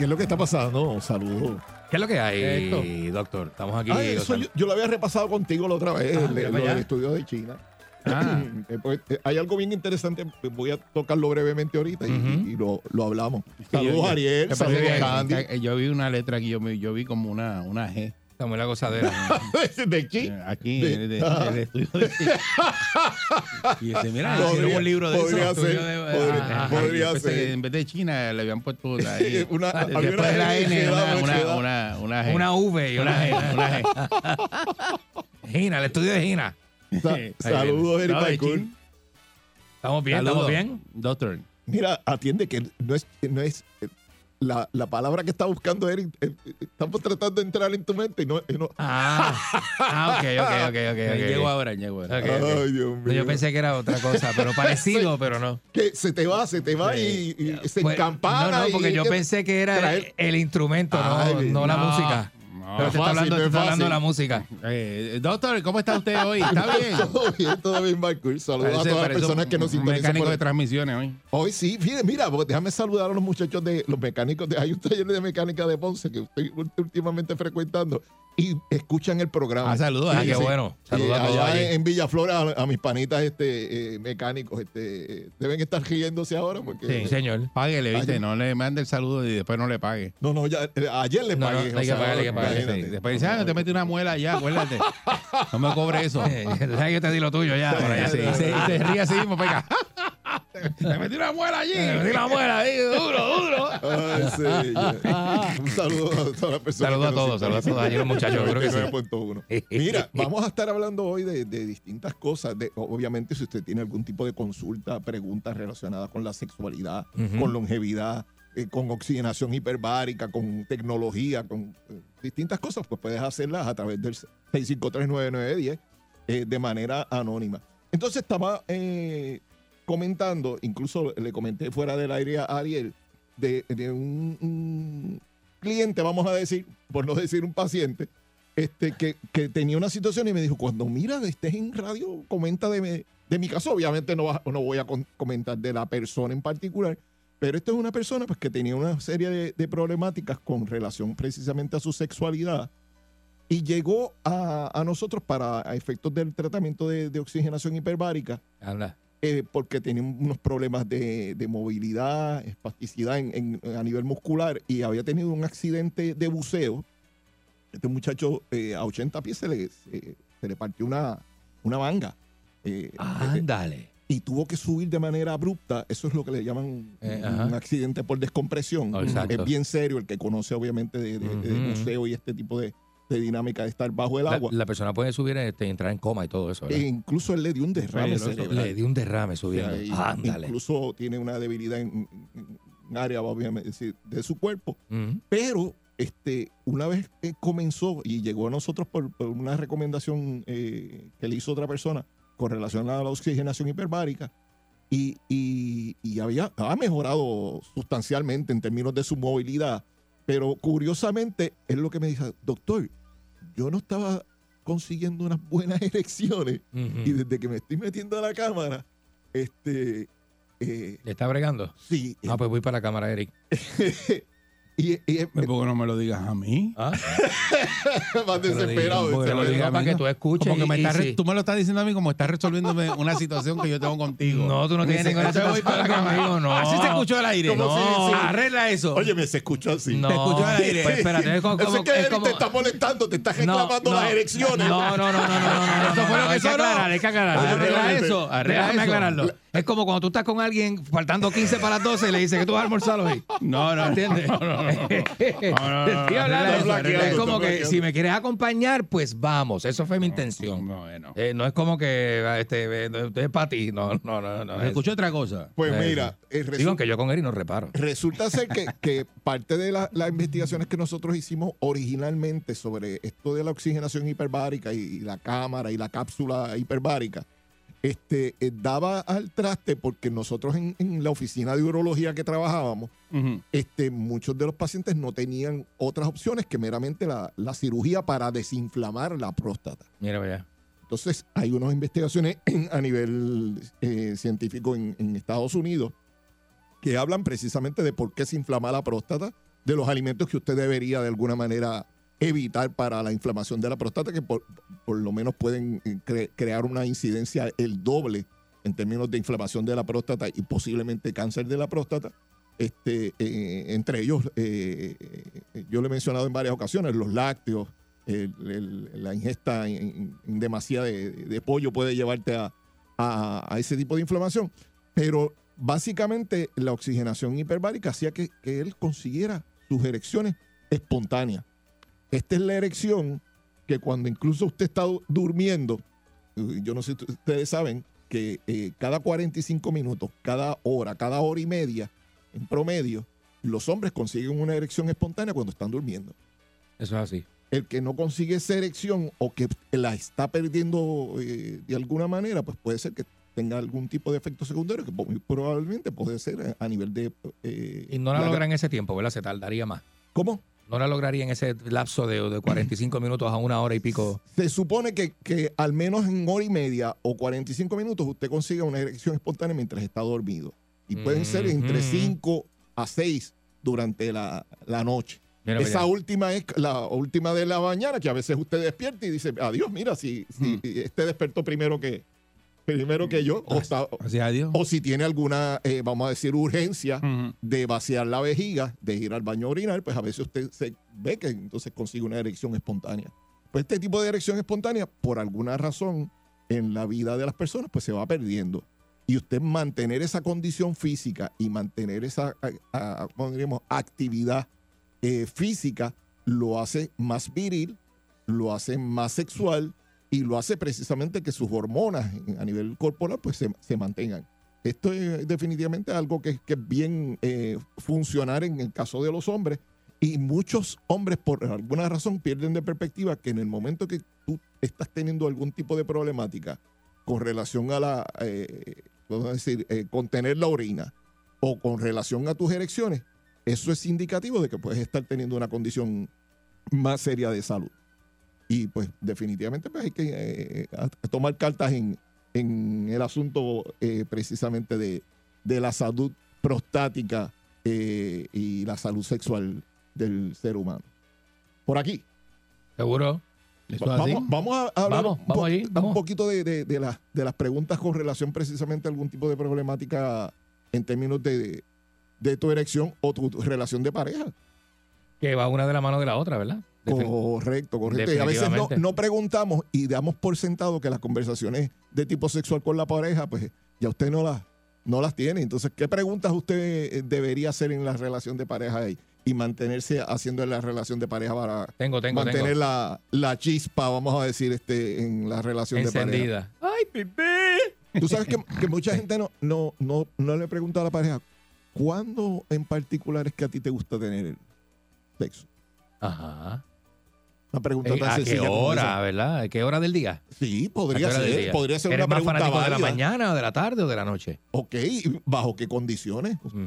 ¿Qué es lo que está pasando? Saludos. ¿Qué es lo que hay, Esto. doctor? Estamos aquí. Ah, eso yo, yo lo había repasado contigo la otra vez, Ah, el- lo del estudio de China. Ah. Eh, pues, eh, hay algo bien interesante, voy a tocarlo brevemente ahorita y, lo, lo hablamos. Saludos yo- Ariel, yo saludos Candy. que- Yo vi una letra aquí, yo, me- yo vi como una, una G. Estamos en la gozadera. de eh, Aquí, De- en el, de- el estudio de Y dice, mira, Podría- hicieron un libro de podría eso. ser, de- podría- Ajá, podría ser. que en vez de China le habían puesto ahí. Una- había después una de la N, una, una, una, una G. Una V y una G. Una G. Gina, el estudio de Gina. Sa- saludos. Eric de. Chin. ¿Estamos bien? ¿Estamos bien? Doctor. Mira, atiende que no es, no es eh, la, la palabra que está buscando Eric. eh, estamos tratando de entrar en tu mente y no. y no- Ah, ah ok, ok, ok, ok. ok. Llegó ahora, llegó ahora. Ay, Dios mío. Yo pensé que era otra cosa, pero parecido, pero no. que se te va, se te va y, y se Pues, encampana. No, no, porque yo pensé que era el, traer- el instrumento, no, no la no. música. No, Pero te está fácil, hablando, no te es está hablando de fácil. la música. Eh, doctor, ¿cómo está usted hoy? ¿Está bien? Todo bien, todo bien, Marco. Saludos a Parece- todas las parece personas que nos un sintonizan. mecánico por- de transmisiones hoy. Hoy sí, fíjate, mira, pues, déjame saludar a los muchachos de los mecánicos de hay un taller de mecánica de Ponce que estoy últimamente frecuentando y escuchan el programa. Ah, saludos. Ah, Sí, qué sí. bueno. Saludos a todos allá allí. en, en Villaflora a, a mis panitas este, eh, mecánicos este, eh, deben estar riéndose ahora porque Sí, señor. Páguele, ¿viste? Ay, No le mande el saludo y después no le pague. no, no, ya, eh, ayer No, no, pagué. hay o que sea, pagarle, hay que pagarle. Sí, Después dice, ah, no te metí una muela allá, acuérdate. No me cobre eso. Eh, ¿Sabes que yo te di lo tuyo ya? por allá. Sí, y se, y se ríe así mismo, pega. Te metí una muela allí. Me di la muela ahí, duro, duro. Ay, sí, ya. Un saludo a todas las personas. Saludos a todos, saludos a todos allí los muchachos, creo que sí. 99.1. Mira, vamos a estar hablando hoy de, de distintas cosas. De, obviamente, si usted tiene algún tipo de consulta, preguntas relacionadas con la sexualidad, con longevidad, eh, con oxigenación hiperbárica, con tecnología, con eh, distintas cosas, pues puedes hacerlas a través del 6539910 eh, de manera anónima. Entonces estaba eh, comentando, incluso le comenté fuera del aire a Ariel, de, de un, un cliente, vamos a decir, por no decir un paciente, este, que, que tenía una situación y me dijo, cuando mira, estés en radio, comenta de, mi- de mi caso. Obviamente no, va- no voy a comentar de la persona en particular, pero esto es una persona pues, que tenía una serie de, de problemáticas con relación precisamente a su sexualidad y llegó a, a nosotros para a efectos del tratamiento de, de oxigenación hiperbárica Anda. eh, porque tenía unos problemas de, de movilidad, espasticidad en- en- a nivel muscular y había tenido un accidente de buceo. Este muchacho eh, a 80 pies se le, se, se le partió una, una manga. eh, Ándale. Y tuvo que subir de manera abrupta. Eso es lo que le llaman Eh, un ajá. accidente por descompresión. Oh. Es bien serio el que conoce obviamente de, de- de Ujú. buceo y este tipo de, de dinámica de estar bajo el agua. la persona puede subir, este, entrar en coma y todo eso. E incluso él le dio un derrame cerebral. Le dio un derrame subiendo. Ándale. Incluso tiene una debilidad en, en área, obviamente, decir, de su cuerpo. Pero este, una vez comenzó y llegó a nosotros por, por una recomendación eh, que le hizo otra persona con relación a la oxigenación hiperbárica, y, y- y había, ha mejorado sustancialmente en términos de su movilidad. Pero curiosamente, es lo que me dice, doctor, yo no estaba consiguiendo unas buenas erecciones Ujú. y desde que me estoy metiendo a la cámara, este, eh, ¿Le está bregando? sí, Ah, pues voy para la cámara, Eric. y, y- ¿Por qué no me lo digas a mí? ¿Ah? más desesperado. porque lo para que tú escuches Como que me y- y estás re- sí. Tú me lo estás diciendo a mí como estás resolviéndome una situación que yo tengo contigo. No, tú no tienes ninguna "Yo voy situación para la cámara". conmigo, no. Así se escuchó al aire. ¿Cómo No, arregla eso. Oye, me se escuchó así. No, Te escuchó al aire. Pues espérate, es como, Eso es que es Eric como- te está molestando, te está reclamando No, las no. erecciones. No, no, no, no, no, no, no. Eso fue lo que hay que sonó. aclarar, hay que aclararlo. Arregla eso, arregla Déjame eso. aclararlo. Es como cuando tú estás con alguien faltando 15 para las 12 y le dices que tú vas a almorzar hoy. No, no, ¿Entiendes? No, no, Estoy hablando. Es como que si me quieres acompañar, pues vamos. Eso fue mi intención. No, bueno. Eh, no es como que este, eh, es para ti. No, no, no. no es- Escuché otra cosa. Pues mira, eh, resu- Digo que yo con Eri no reparo. resulta ser que, que parte de la- las investigaciones que nosotros hicimos originalmente sobre esto de la oxigenación hiperbárica y, y la cámara y la cápsula hiperbárica, este, eh, daba al traste porque nosotros en, en la oficina de urología que trabajábamos, este, muchos de los pacientes no tenían otras opciones que meramente la, la cirugía para desinflamar la próstata. Mira, vaya. Entonces, hay unas investigaciones en- a nivel eh, científico en, en Estados Unidos que hablan precisamente de por qué se inflama la próstata, de los alimentos que usted debería de alguna manera evitar para la inflamación de la próstata, que por, por lo menos pueden eh, cre- crear una incidencia el doble en términos de inflamación de la próstata y posiblemente cáncer de la próstata. Este, eh, entre ellos, eh, eh, yo le he mencionado en varias ocasiones, los lácteos, la ingesta en, en- demasía de, pollo puede llevarte a, a- a ese tipo de inflamación. Pero básicamente la oxigenación hiperbárica hacía que él consiguiera sus erecciones espontáneas. Esta es la erección que cuando incluso usted está du- durmiendo, yo no sé si ustedes saben que eh, cada 45 minutos, cada hora, cada hora y media, en promedio, los hombres consiguen una erección espontánea cuando están durmiendo Eso es así. el que no consigue esa erección o que la está perdiendo eh, de alguna manera, pues puede ser que tenga algún tipo de efecto secundario que probablemente puede ser a, nivel de... eh, Y no la larga- logra en ese tiempo, ¿verdad? Se tardaría más. ¿Cómo? No la lograría en ese lapso de, de 45 minutos a una hora y pico. Se supone que, que al menos en hora y media o 45 minutos usted consiga una erección espontánea mientras está dormido. Y pueden ser entre Ujú. 5 a 6 durante la, la noche. Mira Esa última es la última de la mañana, que a veces usted despierta y dice, adiós, mira, si, si este despertó primero que, primero que yo, o, está- o si tiene alguna, eh, vamos a decir, urgencia de vaciar la vejiga, de ir al baño a orinar, pues a veces usted se ve que entonces consigue una erección espontánea. Pues este tipo de erección espontánea, por alguna razón en la vida de las personas, pues se va perdiendo. Y usted mantener esa condición física y mantener esa, a- a- ¿cómo diríamos? actividad eh, física, lo hace más viril, lo hace más sexual y lo hace precisamente que sus hormonas a nivel corporal pues se, se mantengan. Esto es definitivamente algo que, que es bien eh, funcionar en el caso de los hombres y muchos hombres por alguna razón pierden de perspectiva que en el momento que tú estás teniendo algún tipo de problemática con relación a la, eh, vamos a decir, eh, contener la orina o con relación a tus erecciones, eso es indicativo de que puedes estar teniendo una condición más seria de salud. Y pues definitivamente pues, hay que eh, a- a tomar cartas en, en el asunto eh, precisamente de, de la salud prostática eh, y la salud sexual del ser humano. Por aquí. ¿Seguro? Eso es así. Vamos, vamos a hablar Vamos, un, vamos allí, un poquito de, de- de las- de las preguntas con relación precisamente a algún tipo de problemática en términos de, de tu erección o tu, tu relación de pareja. Que va una de la mano de la otra, ¿verdad? Correcto, correcto. Y a veces no, no preguntamos y damos por sentado que las conversaciones de tipo sexual con la pareja, pues ya usted no las, no las tiene. Entonces, ¿qué preguntas usted eh, debería hacer en la relación de pareja y, y mantenerse haciendo en la relación de pareja para Tengo, tengo, mantener tengo. la, la chispa, vamos a decir, este, en la relación de pareja? Encendida. ¡Ay, pipí! Tú sabes que, que mucha gente no, no, no, no le pregunta a la pareja, ¿cuándo en particular es que a ti te gusta tener el sexo? Ajá. Una pregunta Eh, tan ¿A qué sencilla como hora, verdad? ¿A qué hora del día? Sí, ¿A qué podría ser, podría ser ¿Eres una más pregunta fanático de la válida. mañana o de la tarde o de la noche? Ok, ¿bajo qué condiciones? Ujú.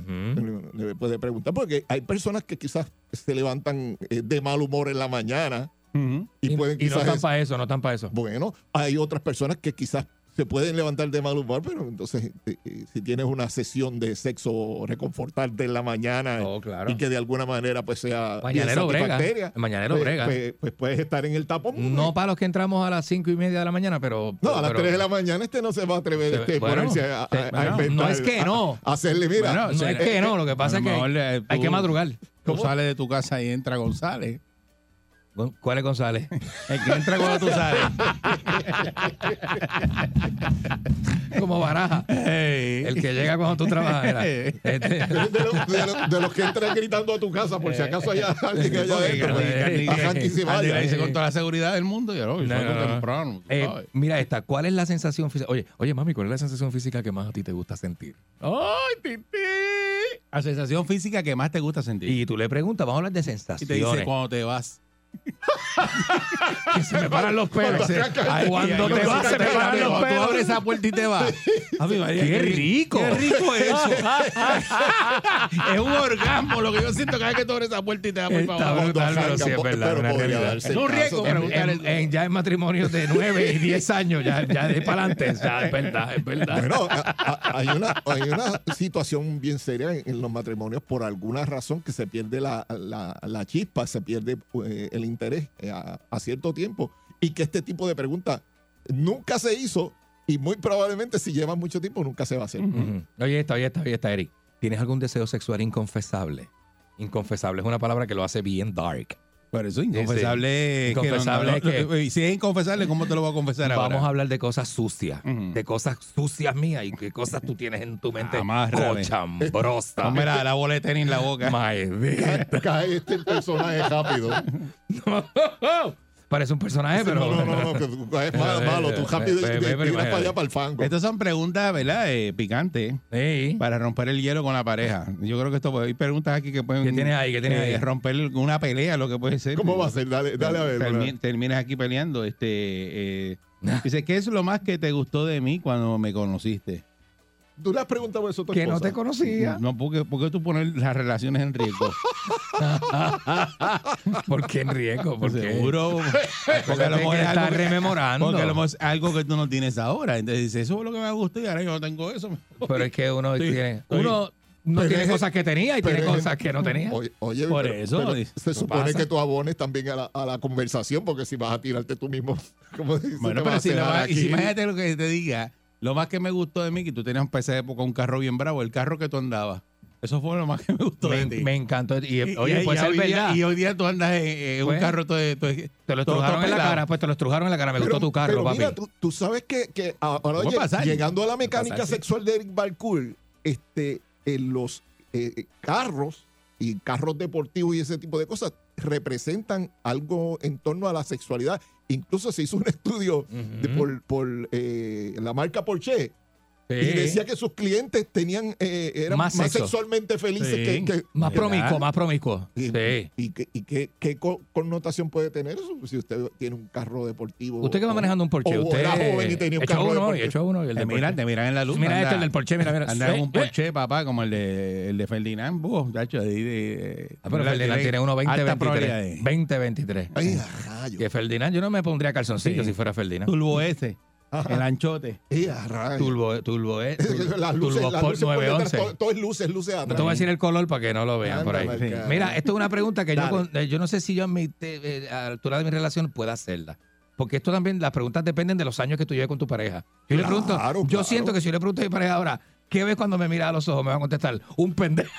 Le, le puede preguntar, porque hay personas que quizás se levantan eh, de mal humor en la mañana y, Y, pueden y no quizás... están es- para eso, no están para eso. bueno, hay otras personas que quizás se pueden levantar de mal humor, pero entonces eh, eh, si tienes una sesión de sexo reconfortante en la mañana Oh, claro. y que de alguna manera pues sea Mañanero brega. mañanero pues, brega. Pues, pues puedes estar en el tapón. No para los que entramos a las cinco y media de la mañana, pero. No, a las 3 de la mañana este no se va a atrever Se- este, bueno, ponerse a, inventar, no es que a- no. a hacerle, mira, Bueno, No es que no, lo que pasa es que mejor, eh, hay que madrugar. Tú sales de tu casa y entra González. ¿Cuál es González? El que entra cuando tú sales. Como baraja. Hey. El que llega cuando tú trabajas. Este- de, los- de los- de los que entran gritando a tu casa por si acaso hay alguien allá adentro. Porque pues, y se toda la seguridad del mundo. Yo no, yo No, no, no. temprano. Eh, mira esta, ¿cuál es la sensación física? Oye, oye, mami, ¿cuál es la sensación física que más a ti te gusta sentir? ¡Ay, pipí! La sensación física que más te gusta sentir. Y tú le preguntas, vamos a hablar de Y te sensaciones. dice cuando te vas. Que se me paran los pelos. Cuando te vas, se me paran los tú pelos. abres esa puerta y te vas. María, ¡Qué rico! ¡Qué rico eso! es un orgasmo lo que yo siento cada vez que tú abres esa puerta y te vas por favor. pero sí es verdad, una realidad. riesgo, ya en matrimonios de 9 y 10 años, ya, ya de para adelante, es verdad, es verdad. Bueno, hay una, hay una situación bien seria en, los matrimonios por alguna razón que se pierde la, la- la chispa, se pierde eh, el interés eh, a, a cierto tiempo y que este tipo de preguntas nunca se hizo y muy probablemente si lleva mucho tiempo nunca se va a hacer. Oye, esta, oye, esta, oye, esta, Eric. ¿Tienes algún deseo sexual inconfesable? Inconfesable es una palabra que lo hace bien dark. Por eso, inconfesable. es que no- Inconfesable no, no, que- y si es inconfesable, ¿cómo te lo voy a confesar ahora? Vamos a hablar de cosas sucias, de cosas sucias mías y qué cosas tú tienes en tu mente Amárrame. cochambrosa. Ponme la, de tenis en la boca. Cae este personaje rápido. Parece un personaje, pero. no, no, no, no, caes malo, malo, tú rápido para allá para el fango. Estas son preguntas, ¿verdad? Eh, picantes. Sí. Para romper el hielo con la pareja. Yo creo que esto puede- hay preguntas aquí que pueden ¿Qué tienes ahí? ¿Qué tienes eh, ahí? romper una pelea, lo que puede ser. ¿Cómo va a ser? Dale, dale a ver. Termi- ¿verdad? terminas aquí peleando. Este, eh, dice, ¿qué es lo más que te gustó de mí cuando me conociste? Tú le has preguntado eso a tu Que no te conocía. No, porque, porque tú pones las relaciones en riesgo. ¿Por qué en riesgo? ¿Por qué? Seguro. Porque a lo Porque mejor es está algo que- rememorando. Porque a lo mejor es algo que tú no tienes ahora. Entonces dices, eso es lo que me gusta y ahora yo no tengo eso. Pero es que uno tiene. estoy- Uno no Pero tiene es- cosas que tenía y tiene es- cosas que no tenía. Oye, oye, Por pero- eso, pero dice, se supone pasa. que tú abones también a la, a la conversación, porque si vas a tirarte tú mismo, como dices, Bueno, pero vas a si, lo cenar vas- y si imagínate lo que te diga, lo más que me gustó de mí, que tú tenías para esa época un carro bien bravo, el carro que tú andabas. Eso fue lo más que me gustó Me, de ti. me encantó. Y, Y- oye, y- puede y ser hoy día- verdad. y hoy día tú andas en, en un Pues, carro todo, todo- te lo estrujaron todo en la cara, pues te lo estrujaron en la cara. Me Pero- gustó tu carro, pero papi. mira, tú, tú sabes que, que ahora, oye, llegando a la mecánica pasar, sí. sexual de Eric Balcour, este, en los eh, carros y carros deportivos y ese tipo de cosas representan algo en torno a la sexualidad. Incluso se hizo un estudio de por, por, eh, la marca Porsche Sí. y decía que sus clientes tenían eh, eran Más sexualmente felices Sí. que, que- Más promiscuo, más promiscuo. y, Sí. y qué- y qué, qué co- connotación puede tener eso si usted tiene un carro deportivo. Usted que va o- manejando un Porsche, usted era joven y tenía un carro uno y deportivo. echó uno y el miran, Porsche. te miran en la luz. Mira anda- este, el del Porsche, mira, mira. Anda en Sí. un Porsche, papá, como el de, el de Ferdinand. Buh, chacho, de, de, Ah, pero Ferdinand tiene uno alta probabilidad 2023. de- 2023. Ay, a rayos. Que Ferdinand, yo no me pondría calzoncillo Sí. si fuera Ferdinand. Turbo S, Ajá. el anchote. Rayos. Turbo, turbo, eh, turbo, las luces, turbo las Sport luces por detrás, 911. todo, todo es luces, luces No atrás. te voy a decir el color para que no lo vean por ahí. Mira, esto es una pregunta que yo, eh, yo no sé si yo a, mi, te- eh, a la altura de mi relación pueda hacerla. Porque esto también, las preguntas dependen de los años que tú lleves con tu pareja. Yo le pregunto, yo claro. siento que si yo le pregunto a mi pareja ahora, ¿qué ves cuando me mira a los ojos? Me va a contestar, un pendejo.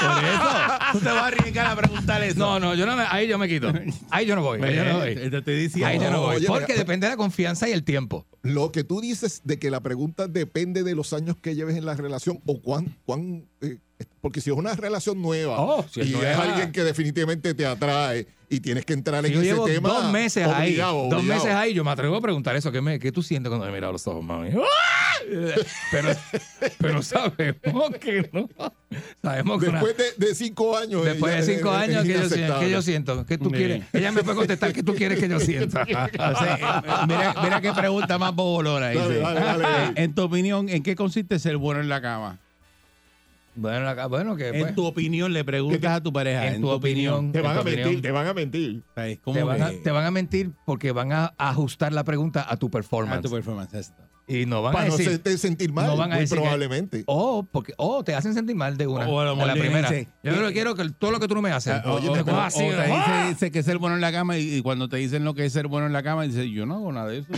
Por eso, tú te vas a arriesgar a preguntar eso. No, no, yo no me, ahí yo me quito. Ahí yo no voy. Ahí yo no voy. Te estoy diciendo. Ahí yo no voy. Porque depende de la confianza y el tiempo. Lo que tú dices de que la pregunta depende de los años que lleves en la relación o cuán, cuán eh, porque si es una relación nueva Oh, si es y es alguien que definitivamente te atrae y tienes que entrar Si en yo ese llevo tema. dos meses ahí, obligado, dos obligado. meses ahí, yo me atrevo a preguntar eso. ¿Qué, me, qué tú sientes cuando me miras los ojos, mami? ¡Ah! Pero, pero sabemos que no. Sabemos que una- Después de, de cinco años. Después ella de cinco es años, ¿qué yo. ¿qué yo siento? ¿Qué tú Sí. quieres? Ella me puede contestar, ¿qué tú quieres que yo sienta? Mira, mira qué pregunta más bobolona. Dale, dice. dale, dale. Eh, En tu opinión, ¿en qué consiste ser bueno en la cama? bueno, acá- bueno, que En pues, tu opinión, le preguntas a tu pareja. en tu opinión, Te en van tu a mentir, opinión, te van a mentir. Te van, a, que- te van a mentir porque van a ajustar la pregunta a tu a performance. tu performance. esto. Y no van a Para no decir, hacerte sentir mal, no van a muy decir que- probablemente. O, porque, o te hacen sentir mal de una. O a lo de la le primera. dice, Yo no quiero que todo lo que tú no me haces. O, Oye, o- o- o así, te ¡ah! dice, dice que es ser bueno en la cama y, y cuando te dicen lo que es ser bueno en la cama, dice yo no hago nada de eso.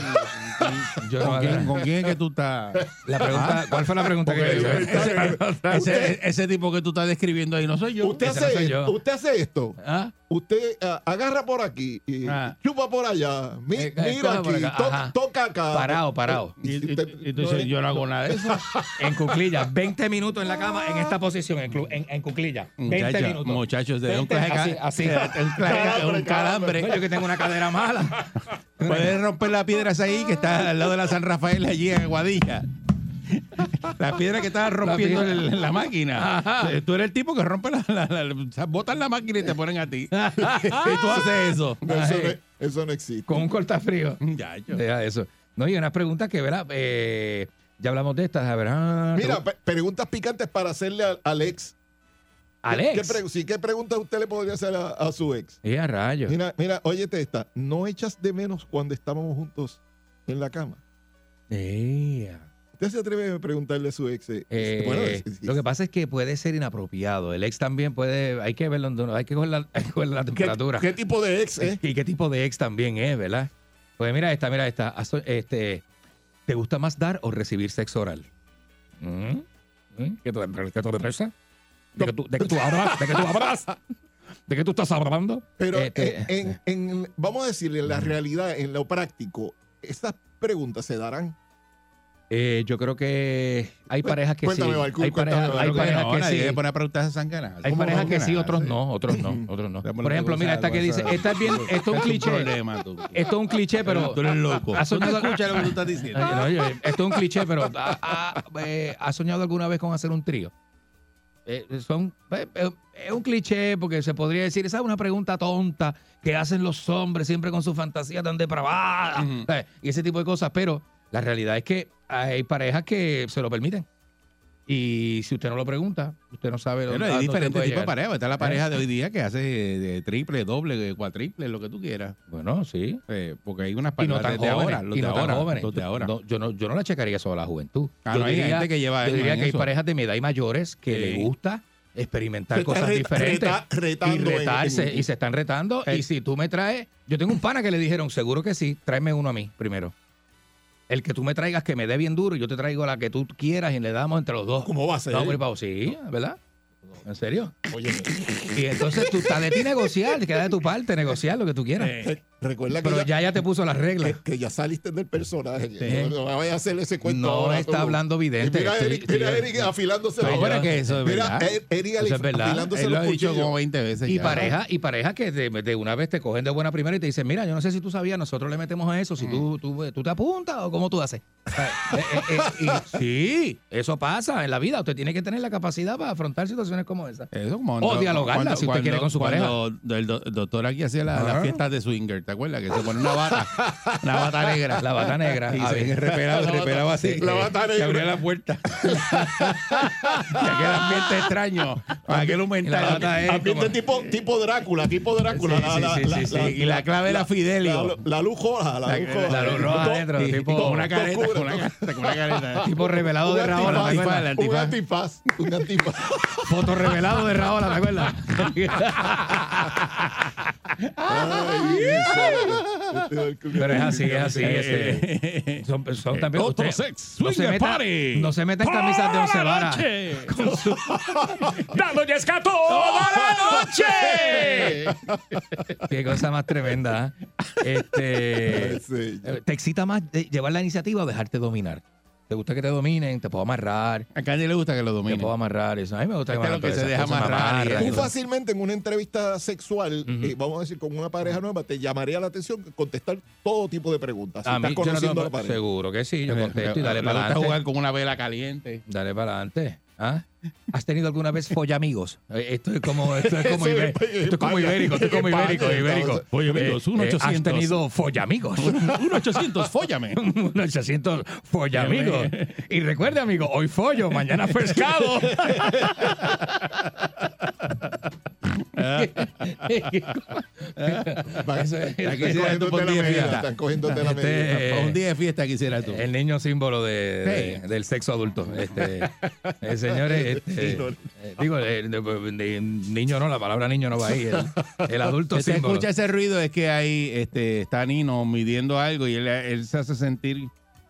Yo no ¿Con, quién, con quién es que tú estás? La pregunta, ¿Cuál fue la pregunta que yo hice? Ese, ese tipo que tú estás describiendo ahí no soy yo. Usted ese no hace, soy yo. usted hace esto. ¿Ah? Usted ah, agarra por aquí y Ah. chupa por allá. mi- Eh, eh, mira aquí, acá, to- ajá. toca acá. Parado, parado. Y, y- tú dices, yo no hago nada de eso. En cuclillas, 20 minutos en la cama en esta posición, en, en, en cuclillas. 20 Muchacho, minutos. muchachos, de un 20, clase así, así. un clase- un calambre. No, yo que tengo una cadera mala. Puedes romper las piedras ahí que está al lado de la San Rafael allí en Aguadilla. Las piedras que estás rompiendo piedra. en la máquina. Ajá. Eh, Tú eres el tipo que rompe la, la- la- botan la máquina y te ponen a ti. y tú haces eso. No, eso, no, eso no existe. Con un cortafrío. Muchacho. Deja eso. No, y unas preguntas que, ¿verdad? Eh, ya hablamos de estas, ¿verdad? Mira, pe- preguntas picantes para hacerle ex. Alex. ¿Qué, pre- sí, ¿qué preguntas usted le podría hacer a, a su ex? Y a rayos. Mira, mira, óyete esta. ¿No echas de menos cuando estábamos juntos en la cama? Ea. ¿Usted se atreve a preguntarle a su ex? eh, Eh, bueno, es- es- lo que pasa es que puede ser inapropiado. El ex también puede, hay que verlo, hay que coger la, que coger la ¿qué, temperatura. qué tipo de ex, eh? Y qué tipo de ex también es, ¿verdad? Pues mira esta, mira esta. Aso- Este, ¿Te gusta más dar o recibir sexo oral? ¿Mm? ¿Mm? ¿Qué te, qué te? ¿De que tú, de que tú hablas? ¿De que tú hablas? ¿De qué tú estás hablando? Pero Este, en, en- en- vamos a decirle, en la realidad, en lo práctico, estas preguntas se darán. Eh, yo creo que hay parejas que Cuéntame, sí. Balcún, hay cuéntame, parejas, hay no, que sí. Hay ¿Cómo parejas que sí, otros no, otros no, otros no. Por ejemplo, mira esta que dice, esta es bien, esto es un cliché. problema, tú. Esto es un cliché, pero tú eres loco. ¿Has soñado- Tú no escuchas lo que tú estás diciendo. Oye, no, oye, esto es un cliché, pero ¿ha, ha- eh, ¿has soñado alguna vez con hacer un trío? Eh, son, es un cliché porque se podría decir, esa es una pregunta tonta que hacen los hombres siempre con su fantasía tan depravada y ese tipo de cosas, pero La realidad es que hay parejas que se lo permiten. Y si usted no lo pregunta, usted no sabe Pero a hay dónde diferentes tipos de parejas. Está la ¿Eh? pareja de hoy día que hace de triple, doble, cuatriple, lo que tú quieras. Bueno, sí. Eh, porque hay unas Y no parejas tan de, jóvenes. ahora, los y de no tan ahora, jóvenes. los de ahora. No, yo, no, yo no la checaría solo a la juventud. Ah, yo no, hay diría, gente que lleva yo diría que hay eso. parejas de mi edad y mayores que Sí. les gusta experimentar Se cosas reta- diferentes reta- y retarse en- y se están retando Eh. y si tú me traes yo tengo un pana que le dijeron seguro que sí tráeme uno a mí primero el que tú me traigas que me dé bien duro y yo te traigo la que tú quieras y le damos entre los dos ¿Cómo va a ser? Abajo. sí ¿verdad? ¿En serio? Oye, Y entonces tú estás de ti negociar, queda de tu parte, negociar lo que tú quieras. re- recuerda que Pero ya, ya te puso las reglas. que, que ya saliste del personaje. Sí. No, no vayas a hacer ese cuento No ahora está hablando vidente. Mira, Estoy- Eric, mira estoy- Eric afilándose los que eso es Mira, verdad. Er- Eric Eso es verdad. afilándose Él lo los ha dicho como 20 veces Y ya. pareja, y pareja que de, de una vez te cogen de buena primera y te dicen, mira, yo no sé si tú sabías, nosotros le metemos a eso, si tú, tú, tú te apuntas o cómo tú haces. Eh, eh, eh, y- sí, eso pasa en la vida. Usted tiene que tener la capacidad para afrontar situaciones como esa. Eso como O dialogarla, si usted quiere con su cuando El, do- el doctor aquí hacía la- las Ajá. fiestas de swinger, ¿te acuerdas? Que se pone una bata, una bata negra. La bata negra. Y A se ver. repelaba, La bata- repelaba así. la bata Y negra. abría la puerta. y aquel ambiente extraño. Aquel Y la es Ambiente como- tipo, tipo Drácula, tipo Drácula. Sí, la- sí, la- sí, la- sí, sí. la- Y la clave era Fidelio. La, la luz roja, la, La- luz roja. la adentro, Y- tipo- y con una careta, una careta. Tipo revelado de Raola, ¿te antifaz, acuerdas? Un antifaz. Un antifaz. Foto revelado de Raola, ¿te acuerdas? Pero es así, es así. Este, son, son también. Otro usted- sex, no, se swinger meta, party. no se meta en camisas de once varas. Con su- ¡Dándole escato toda la noche! Qué cosa más tremenda. ¿eh? Este, Sí. eh, ¿Te excita más de- llevar la iniciativa o dejarte dominar? ¿Te gusta que te dominen? ¿Te puedo amarrar? A Kanye le gusta que lo ¿Te domine. puedo amarrar? Eso. A mí me gusta Este es me lo que se deja amarrar. Tú fácilmente en una entrevista sexual, eh, vamos a decir, con una pareja nueva, te llamaría la atención contestar todo tipo de preguntas. Si A estás mí, yo no conociendo tengo- a la pareja. seguro que sí, yo contesto y le- dale le para adelante. jugar con una vela caliente. Dale para adelante. ¿Ah? ¿Has tenido alguna vez follamigos? Eh, Esto es como, esto es como, ibé- es pa- esto es como ibérico, esto es como ibérico, ibérico. Follamigos, un Eh, eh, 800. ¿Has tenido follamigos? Un 800, fóllame. Un 800 follamigos. Y recuerde, amigo, hoy follo, mañana pescado. Están cogiéndote la medida, Este, medida. Eh, un día de fiesta quisiera tú. El niño símbolo de, del sexo adulto. Este, eh, señores, este, Sí, eh, digo, de- de- niño no, la palabra niño no va ahí. El, el adulto Se símbolo. escucha ese ruido, es que ahí este, está Nino midiendo algo y él, él se hace sentir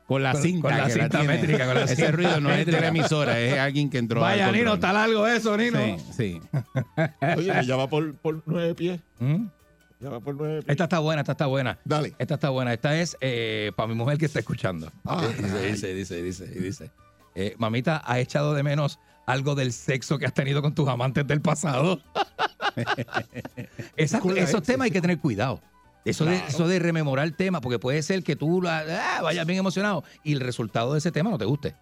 con la Con- cinta. con la que cinta tiene. métrica, con la ese cinta ruido no es de la emisora, es alguien que entró. Vaya. Nino, está largo eso, Nino. Sí, sí. Oye, me llama por, por nueve pies. ¿Mm? Ya va por nueve pies. Esta está buena, esta está buena. Dale. Esta está buena. Esta es eh, para mi mujer que está escuchando. Ah, dice, dice, dice, dice, dice. Eh, mamita, ¿has echado de menos algo del sexo que has tenido con tus amantes del pasado? Esa- esos temas hay que tener cuidado. Eso, de, eso de rememorar temas, porque puede ser que tú ah, vayas bien emocionado y el resultado de ese tema no te guste.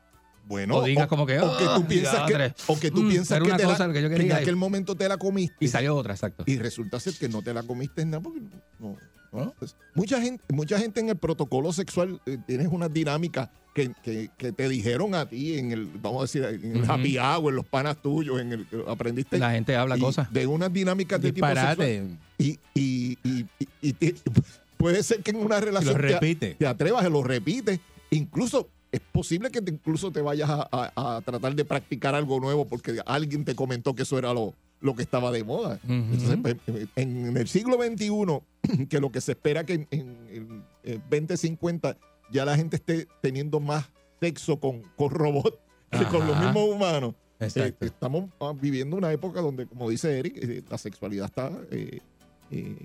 Bueno, O digas como que, o que "Ah, tú piensas que, o que, tú mm, piensas que, te cosa yo en aquel momento te la comiste Y salió otra, exacto. y resulta ser que no te la comiste nada porque no, no. ¿No? Pues, mucha gente mucha gente en el protocolo sexual eh, tienes una dinámica que, que, que te dijeron a ti en el vamos a decir en el Ujú. happy hour en los panas tuyos en el aprendiste La gente habla cosas. de unas dinámicas de tipo sexual y, y, y, y- y te- puede ser que en una Y relación lo te- repite. te atrevas, lo repites, incluso es posible que te, incluso te vayas a, a- a tratar de practicar algo nuevo porque alguien te comentó que eso era lo, lo que estaba de moda. Entonces, pues, eh, en el siglo XXI, que lo que se espera que en, en el 2050 ya la gente esté teniendo más sexo con, con robots que con los mismos humanos. eh, estamos ah, viviendo una época donde, como dice Eric, eh, la sexualidad está eh, eh, eh,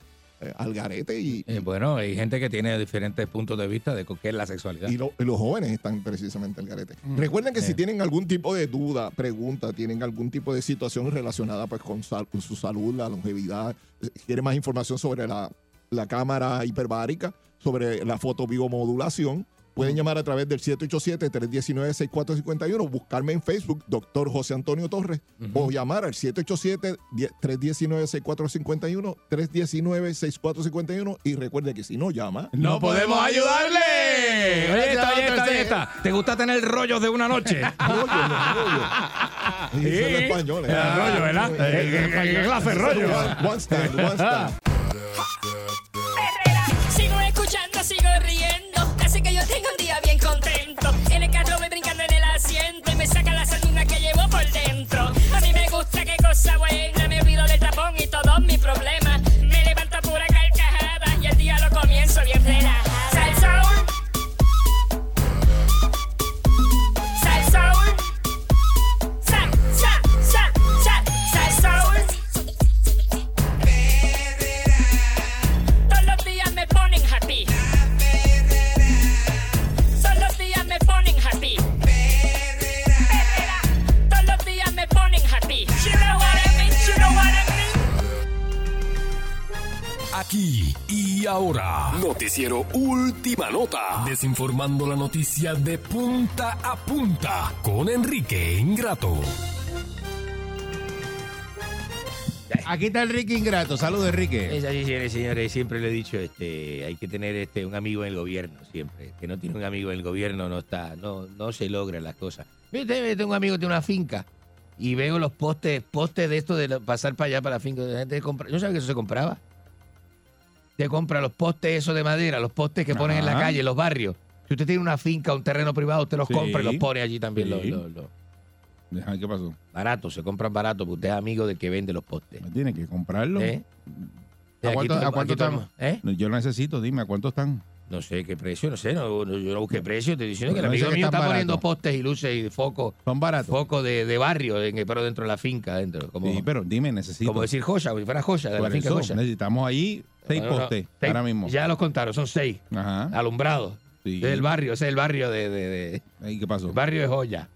al garete y, Eh, bueno, hay gente que tiene diferentes puntos de vista de qué es la sexualidad. y, lo- y los jóvenes están precisamente al garete. Recuerden que si Sí. tienen algún tipo de duda, pregunta, tienen algún tipo de situación relacionada pues, con, sal- con su salud, la longevidad, eh, quieren más información sobre la, la cámara hiperbárica, sobre la fotobiomodulación, pueden llamar a través del 787-319-6451, buscarme en Facebook, doctor José Antonio Torres, o llamar al 787-319-6451, 319-6451, y recuerde que si no llama, ¡No podemos ayudarle! Oye, esta, oye, esta, oye, esta. ¿Te gusta tener rollos de una noche? Rollo, rollo. Sí. Dice en español. El rollo, ¿verdad? Eh, ¿Qué- qué- qué clase rollo? One, one stand, one stand. Sigo escuchando, sigo riendo. Así que yo tengo un día bien contento. En el carro voy brincando en el asiento y me saca la sardina que llevo por dentro. A mí me gusta qué cosa buena. Noticiero Última Nota, desinformando la noticia de punta a punta con Enrique Ingrato. Aquí está Enrique Ingrato. Saludos, Enrique. Es así, señores, señores, siempre le he dicho, este, hay que tener este un amigo en el gobierno, siempre. Que no tiene un amigo en el gobierno no está, no, no se logran las cosas. Yo tengo un amigo que tiene una finca y veo los postes, postes de esto de pasar para allá para la finca. La gente compra, yo sabía que eso se compraba. Se compra los postes esos de madera, los postes que ponen en la calle, en los barrios. Si usted tiene una finca, un terreno privado, usted los Sí. compra y los pone allí también. Sí. Los, los- ¿Qué pasó? baratos, se compran baratos, porque usted es amigo del que vende los postes. ¿Me tiene que comprarlo? ¿Eh? ¿A cuánto, a cuánto estamos? ¿Eh? Yo lo necesito, dime, ¿a cuánto están? No sé qué precio, no sé, no, no, yo no busqué precio, estoy diciendo que el amigo mío está poniendo postes y luces y focos, ¿Son baratos? focos de, de barrio, en- pero dentro de la finca, dentro, como, Sí, pero dime, necesito. como decir joya, como si fuera joya, de Por la finca eso, joya. necesitamos ahí seis No, postes seis- ahora mismo. Ya los contaron, son seis, Ajá. alumbrados. Sí. Es el barrio, ese es el barrio de, de, de- Ahí, ¿Qué pasó? el barrio de joya.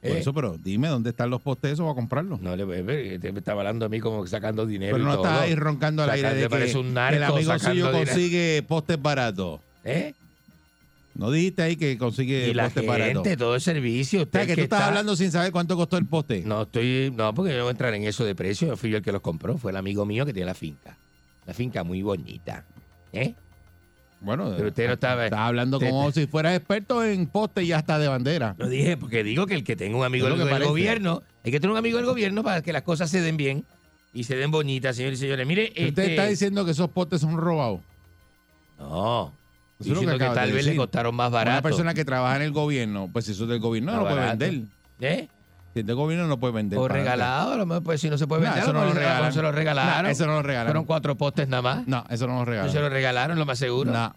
Por ¿Eh? eso, pero dime dónde están los postes esos para comprarlos. No le ve, te me estaba hablando a mí como sacando dinero pero y no todo. estás ahí roncando al aire te de que, un que narco el amigo suyo dinero. consigue postes baratos. ¿Eh? No dijiste ahí que consigue Y la postes gente, baratos. todo el servicio. O Usted sea, que que tú estás está- hablando sin saber cuánto costó el poste. No, estoy. No, porque yo no voy a entrar en eso de precio. Yo fui yo el que los compró. Fue el amigo mío que tiene la finca. La finca muy bonita. ¿Eh? Bueno, Pero usted no estaba- estás hablando usted- como si fueras experto en postes y hasta de bandera. Lo dije porque digo que el que tenga un amigo del, gobierno, hay que tener un amigo del gobierno para que las cosas se den bien y se den bonitas, señores y señores. Mire, Usted este- está diciendo que esos postes son robados. No. Lo que diciendo que, acabas tal de vez le costaron más Una barato. persona que trabaja en el gobierno, pues eso es del gobierno no lo puede vender. ¿Eh? Si es del gobierno no puede vender. O regalado, a lo mejor, pues si no se puede No, vender, eso lo no lo regalan. se lo regalaron. No, eso no lo regalan. Fueron cuatro postes nada más. No, eso no lo No regalan. se lo regalaron, lo más seguro. No.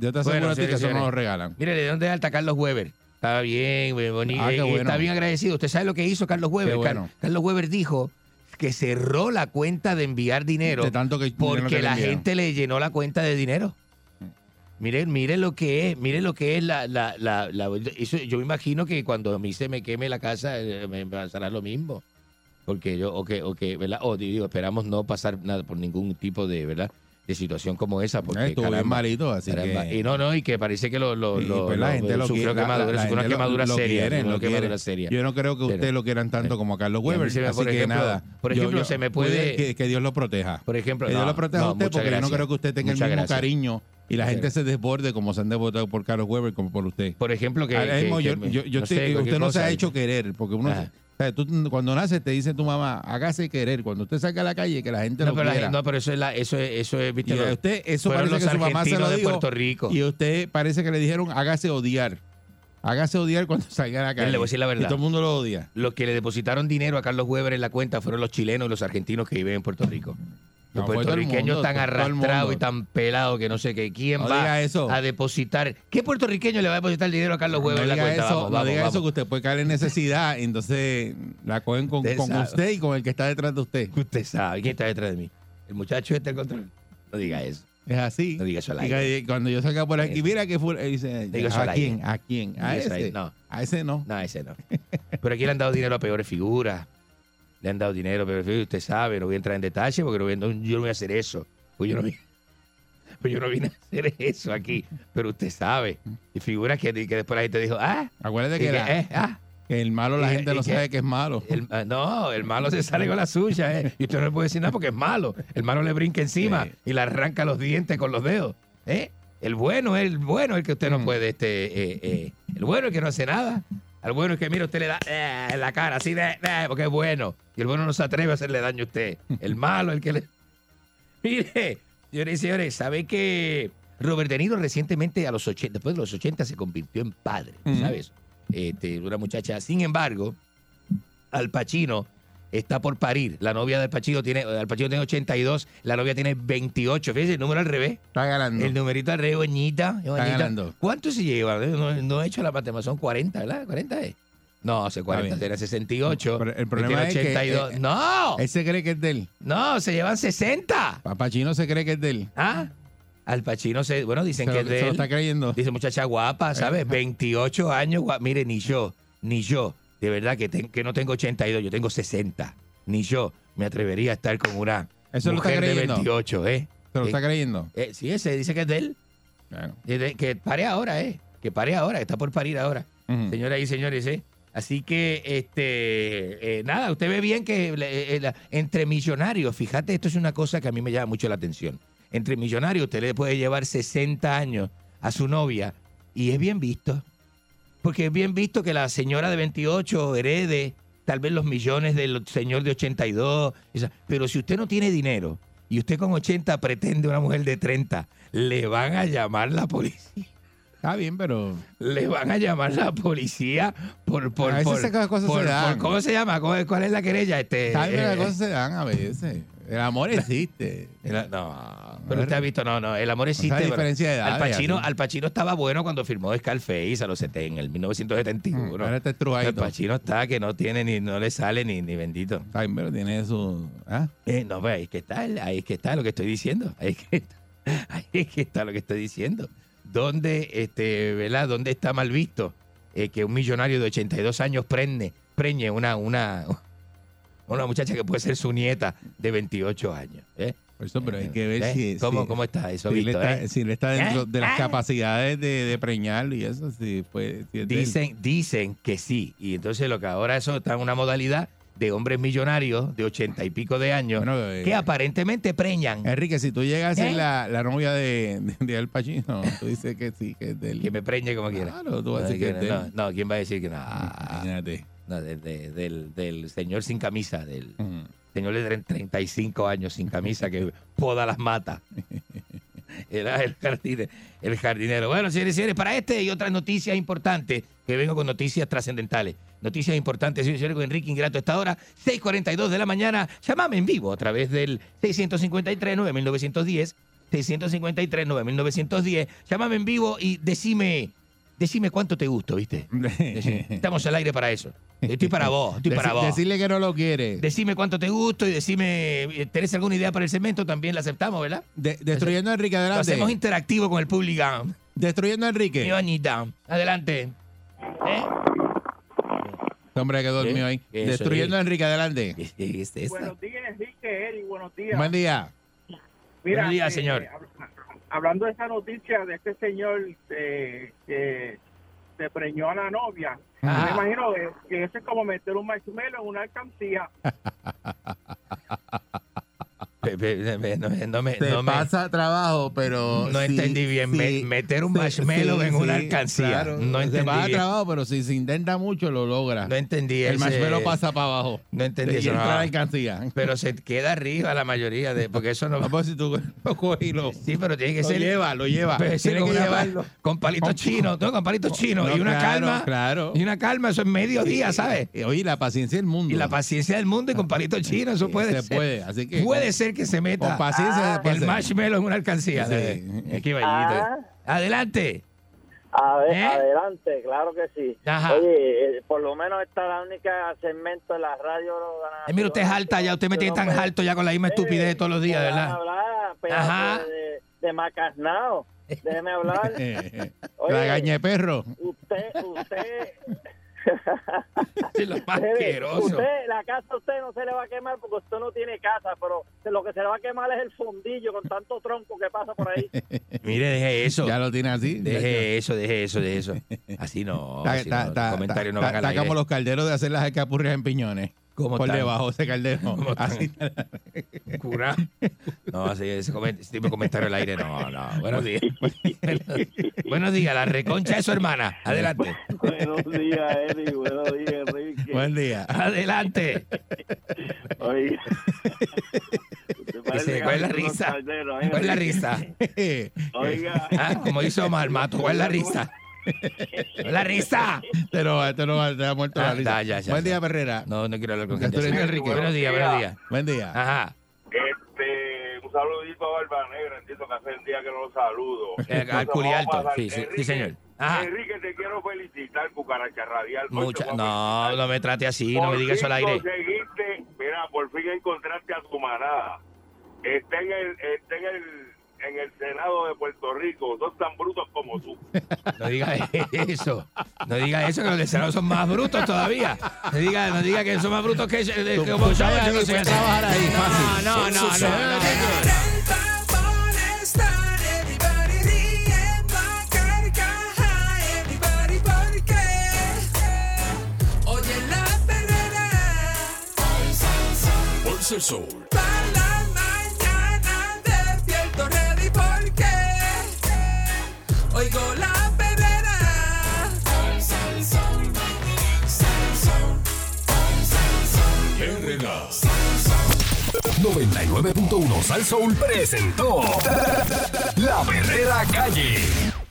Yo te aseguro Bueno, a ti que eso no lo regalan. Mire, ¿de dónde es alta Carlos Weber? Estaba bien, bonito. Ah, eh, bueno. Está bien agradecido. ¿Usted sabe lo que hizo Carlos Weber? Bueno. Carlos Weber dijo que cerró la cuenta de enviar dinero De tanto que dinero que porque le la gente le llenó la cuenta de dinero. Mire, mire lo que es, mire lo que es la, la, la, la- eso, yo me imagino que cuando a mí se me queme la casa eh, me pasará lo mismo. Porque yo, o que, o que, ¿verdad? O digo, esperamos no pasar nada por ningún tipo de, ¿verdad? De situación como esa, porque Eh, Estuvo caramba, malito, así caramba. que... Y no, no, y que parece que lo, lo, lo- pues la gente lo sufrió quiere, la- quemadura, la sufrió una quemadura lo seria. quieren, una lo quemadura seria. Yo no creo que Pero- ustedes lo quieran tanto como a Carlos Weber. así por que ejemplo- nada. por ejemplo, yo- se me puede- Que, que Dios lo proteja. Por ejemplo, que Dios lo proteja no, a usted porque yo no creo que usted tenga el mismo gracias. cariño y la gente se desborde como se han desbordado por Carlos Weber como por usted. Por ejemplo, que. Ahora mismo que yo, me- yo- yo no te- sé, cualquier usted no se ha hecho querer, porque uno, o sea, tú, cuando nace te dice tu mamá, hágase querer. Cuando usted salga a la calle, que la gente No, lo pero, la quiera. gente- no, pero eso es, la, eso es, eso es, viste, y lo- usted, eso parece los que su mamá se lo de dijo. Puerto Rico. Y usted parece que le dijeron, hágase odiar. Hágase odiar cuando salga a la calle. le voy a decir la verdad. Y todo el mundo lo odia. Los que le depositaron dinero a Carlos Weber en la cuenta fueron los chilenos y los argentinos que viven en Puerto Rico. Los No, el puertorriqueños el arrastrados y tan pelados que no sé qué. ¿Quién No va eso. a depositar? ¿Qué puertorriqueño le va a depositar dinero a Carlos Weber no en la diga cuenta? eso, vamos, no vamos, diga vamos. eso que usted puede caer en necesidad, entonces la cogen con, Usted con sabe. usted y con el que está detrás de usted. Usted sabe quién está detrás de mí. El muchacho este el control. No diga eso. Es así. No diga eso al aire. cuando yo salga por aquí, mira que fue, dice, Diga eso al ¿a aire. quién? ¿A quién? ¿A eso al ese? aire. No. A ese no. No, ese no. Pero aquí le han dado dinero a peores figuras. Le han dado dinero figuras. Usted sabe, no voy a entrar en detalle porque no voy no- yo no voy a hacer eso. Pues yo no vine, pues yo no vine a hacer eso aquí. Pero usted sabe. Y figuras que, que después la gente dijo, ah, Acuérdate que, que, la- eh, ah. que el malo la y- gente y no que- sabe que es malo. El- ah, no, el malo se sale con la suya, ¿eh? Y usted no le puede decir nada porque es malo. El malo le brinca encima Sí. y le arranca los dientes con los dedos, ¿eh? El bueno es el bueno, el que usted no Mm. puede, este, eh, eh, el bueno es el que no hace nada. Al bueno es que, mira, usted le da eh, en la cara, así de, eh, porque es bueno. Y el bueno no se atreve a hacerle daño a usted. El malo, el que le... Mire, señores y señores, ¿sabe que Robert De Niro recientemente, a los 80, después de los 80, se convirtió en padre? ¿Sabes? Este, una muchacha. Sin embargo, Al Pacino está por parir. La novia del Pacino tiene, Al Pacino tiene 82, la novia tiene 28. Fíjese, el número al revés. Está ganando. El numerito al revés, bonita. ganando. ¿Cuánto se lleva? No, no he hecho la matemática, son 40, ¿verdad? ¿40 es? No, hace 40, bien. tiene 68. Pero el problema tiene es que, 82. eh, ¡No! Él se cree que es de él. No, se llevan 60. Papachino se cree que es de él. ¿Ah? Al Pacino se, bueno, dicen Se que lo, es se de lo él. está creyendo. Dice muchacha guapa, ¿sabes? 28 años, gua- mire, ni yo, ni yo, de verdad que, que no tengo 82, yo tengo 60. Ni yo me atrevería a estar con una Eso lo está mujer de creyendo. 28, ¿eh? Se lo Eh, está creyendo. eh, sí, ese dice que es de él. Claro. Que pare ahora, ¿eh? Que pare ahora, que está por parir ahora. Señoras y señores, ¿eh? Así que, este, eh, nada, usted ve bien que la- entre millonarios, fíjate, esto es una cosa que a mí me llama mucho la atención. Entre millonarios, usted le puede llevar 60 años a su novia y es bien visto. Porque es bien visto que la señora de 28 herede tal vez los millones del señor de 82. esa- Pero si usted no tiene dinero y usted con 80 pretende una mujer de 30, le van a llamar la policía. Está bien, pero. Le van a llamar la policía por... por, A veces por- esas cosas por- se dan. por- ¿Cómo se llama? ¿Cuál, es la querella? Este, ¿Sabes que eh, las cosas se dan a veces? El amor existe. el- no, pero usted ha visto, no, no, el amor existe. hay pero diferencia de Al edades, Pacino. Al Pacino estaba bueno cuando firmó Scarface a los 70, en el 1971. Mm, Ahora está Al. Pacino está que no tiene ni, no le sale ni, ni bendito. Bien, pero tiene su. ¿ah? Eh, no, pues ahí es que está, ahí es que está lo que estoy diciendo. Ahí es que está, ahí es que está lo que estoy diciendo. ¿Dónde, este, ¿verdad? ¿Dónde está mal visto eh, que un millonario de 82 años prende, preñe una, una, una muchacha que puede ser su nieta de 28 años? ¿eh? Por eso, pero hay que ver ¿Eh? si. ¿Cómo, si- ¿Cómo está eso, si le está, eh? si le está dentro ¿Eh? de las Ah. capacidades de, de preñarlo y eso, si fue. si es de él. Dicen, dicen que sí. Y entonces lo que ahora eso está en una modalidad de hombres millonarios de 80 y pico de años Bueno, eh, que aparentemente preñan. Enrique, si tú llegas a ser ¿Eh? la, la novia de, de, de Al Pacino, tú dices que sí, que es de él. Que me preñe como quiera. Claro, tú vas a No, decir que es no, no, ¿quién va a decir que no? Imagínate. No, de- de- del, del señor sin camisa, del. Señor tre- 35 años sin camisa que poda las matas. Era el jardinero, el jardinero. Bueno, señores y señores, para este y otras noticias importantes, que vengo con noticias trascendentales. Noticias importantes, señores señores, con Enrique Ingrato esta hora, 6.42 de la mañana. Llámame en vivo a través del 653-9910, 653-9910. Llámame en vivo y decime, decime cuánto te gusto, ¿viste? Decime. Estamos al aire para eso. Estoy para vos, estoy para Deci- vos. Decirle que no lo quiere. Decime cuánto te gusto y decime, eh, ¿tenés alguna idea para el segmento? También la aceptamos, ¿verdad? De- destruyendo a Enrique, Lo adelante. hacemos interactivo con el público. Destruyendo a Mi Enrique. bonita. Adelante. ¿Eh? Este hombre que durmió ahí. ¿Qué? Eso Destruyendo es. a Enrique, adelante. ¿Qué es esta? Buenos días, Enrique, Eri, buenos días. Buen día. Buenos días, eh, señor. eh, hab- hablando de esa noticia de este señor eh, que se preñó a la novia, me imagino que, que eso es como meter un marshmallow en una alcancía. No, no me, Te no me- pasa trabajo, pero. no sí, entendí bien. sí, Me- meter un sí, marshmallow en una alcancía. claro. No Te entendí pasa bien. trabajo, pero si se intenta mucho, lo logra. No entendí El ese- marshmallow pasa para abajo. No entendí eso. entra la alcancía. Pero se queda arriba la mayoría de. Porque eso no. Si tú lo coges y lo, Sí, pero tiene que lo ser. lleva, lo lleva. Pero sí, Tiene con, que una- llevarlo. con palitos chinos, no, con palitos chinos. No, y una claro, calma. claro. Y una calma, eso es medio día, ¿sabes? Oye, la paciencia del mundo. Y la paciencia del mundo y con palitos chinos, eso puede se ser. puede, así que puede ser que se meta con paciencia se puede el marshmallow en una alcancía. Sí. Qué vallito. Ah. Adelante. A ver, ¿Eh? adelante, claro que sí. Ajá. Oye, eh, por lo menos esta es la única segmento en la radio. Eh, mire, usted es alta ya, usted me tiene tan alto ya con la misma estupidez todos los días, ¿verdad? hablar, Ajá. de, de macarnao. Déjeme hablar. Oye. la gaña de perro. usted, usted, Lo más usted, la casa a usted no se le va a quemar porque usted no tiene casa, pero lo que se le va a quemar es el fondillo con tanto tronco que pasa por ahí. Mire, deje eso. Ya lo tiene así. Deje eso, deje eso, deje eso. Así no. Está, así está, no, comentarios no está- como los calderos de hacer las escapurrias en piñones. ¿Cómo por están? debajo ese caldero. Así. Cura. No, así, ese, ese tipo de comentario al aire, no, no. Buenos días. Buenos días, la reconcha de su hermana. Adelante. Buenos días, Eddie. Buenos días, Enrique. Buen día. Adelante. Oiga. Dice, ¿Cuál es la risa? calderos, ¿eh, ¿Cuál es la risa? Oiga. Ah, como hizo Omar Mato, ¿cuál es la risa? ¿Cuál es la risa? Te lo va, te lo va, te ha muerto Ah, la risa. da, ya, ya, Buen ya. día, Perrera. No, no quiero hablar con gente. Enrique. Buenos días, buenos días. Buen día. Ajá. Este, un saludito a Barba Negra, entiendo que hace el día que no lo saludo. Eh, al Entonces, culi vamos a alto. pasar. Sí, sí, sí, señor. Ajá. Enrique, te quiero felicitar, cucaracha radial. Mucha, no, no me trate así, no me Por diga eso al fin aire. conseguiste, mira, por fin encontraste a tu manada. Está en el, está en el, en el Senado de Puerto Rico. Son tan brutos como tú. No diga eso. No diga eso, que los de Senado son más brutos todavía. No diga, no diga que son más brutos que, que Tú- como tú yo, sabes yo no trabajar ahí, fácil. No, no, no, no, no, el sol. Oigo la perrera. 99.1 Sal Soul presentó La Verdadera Calle.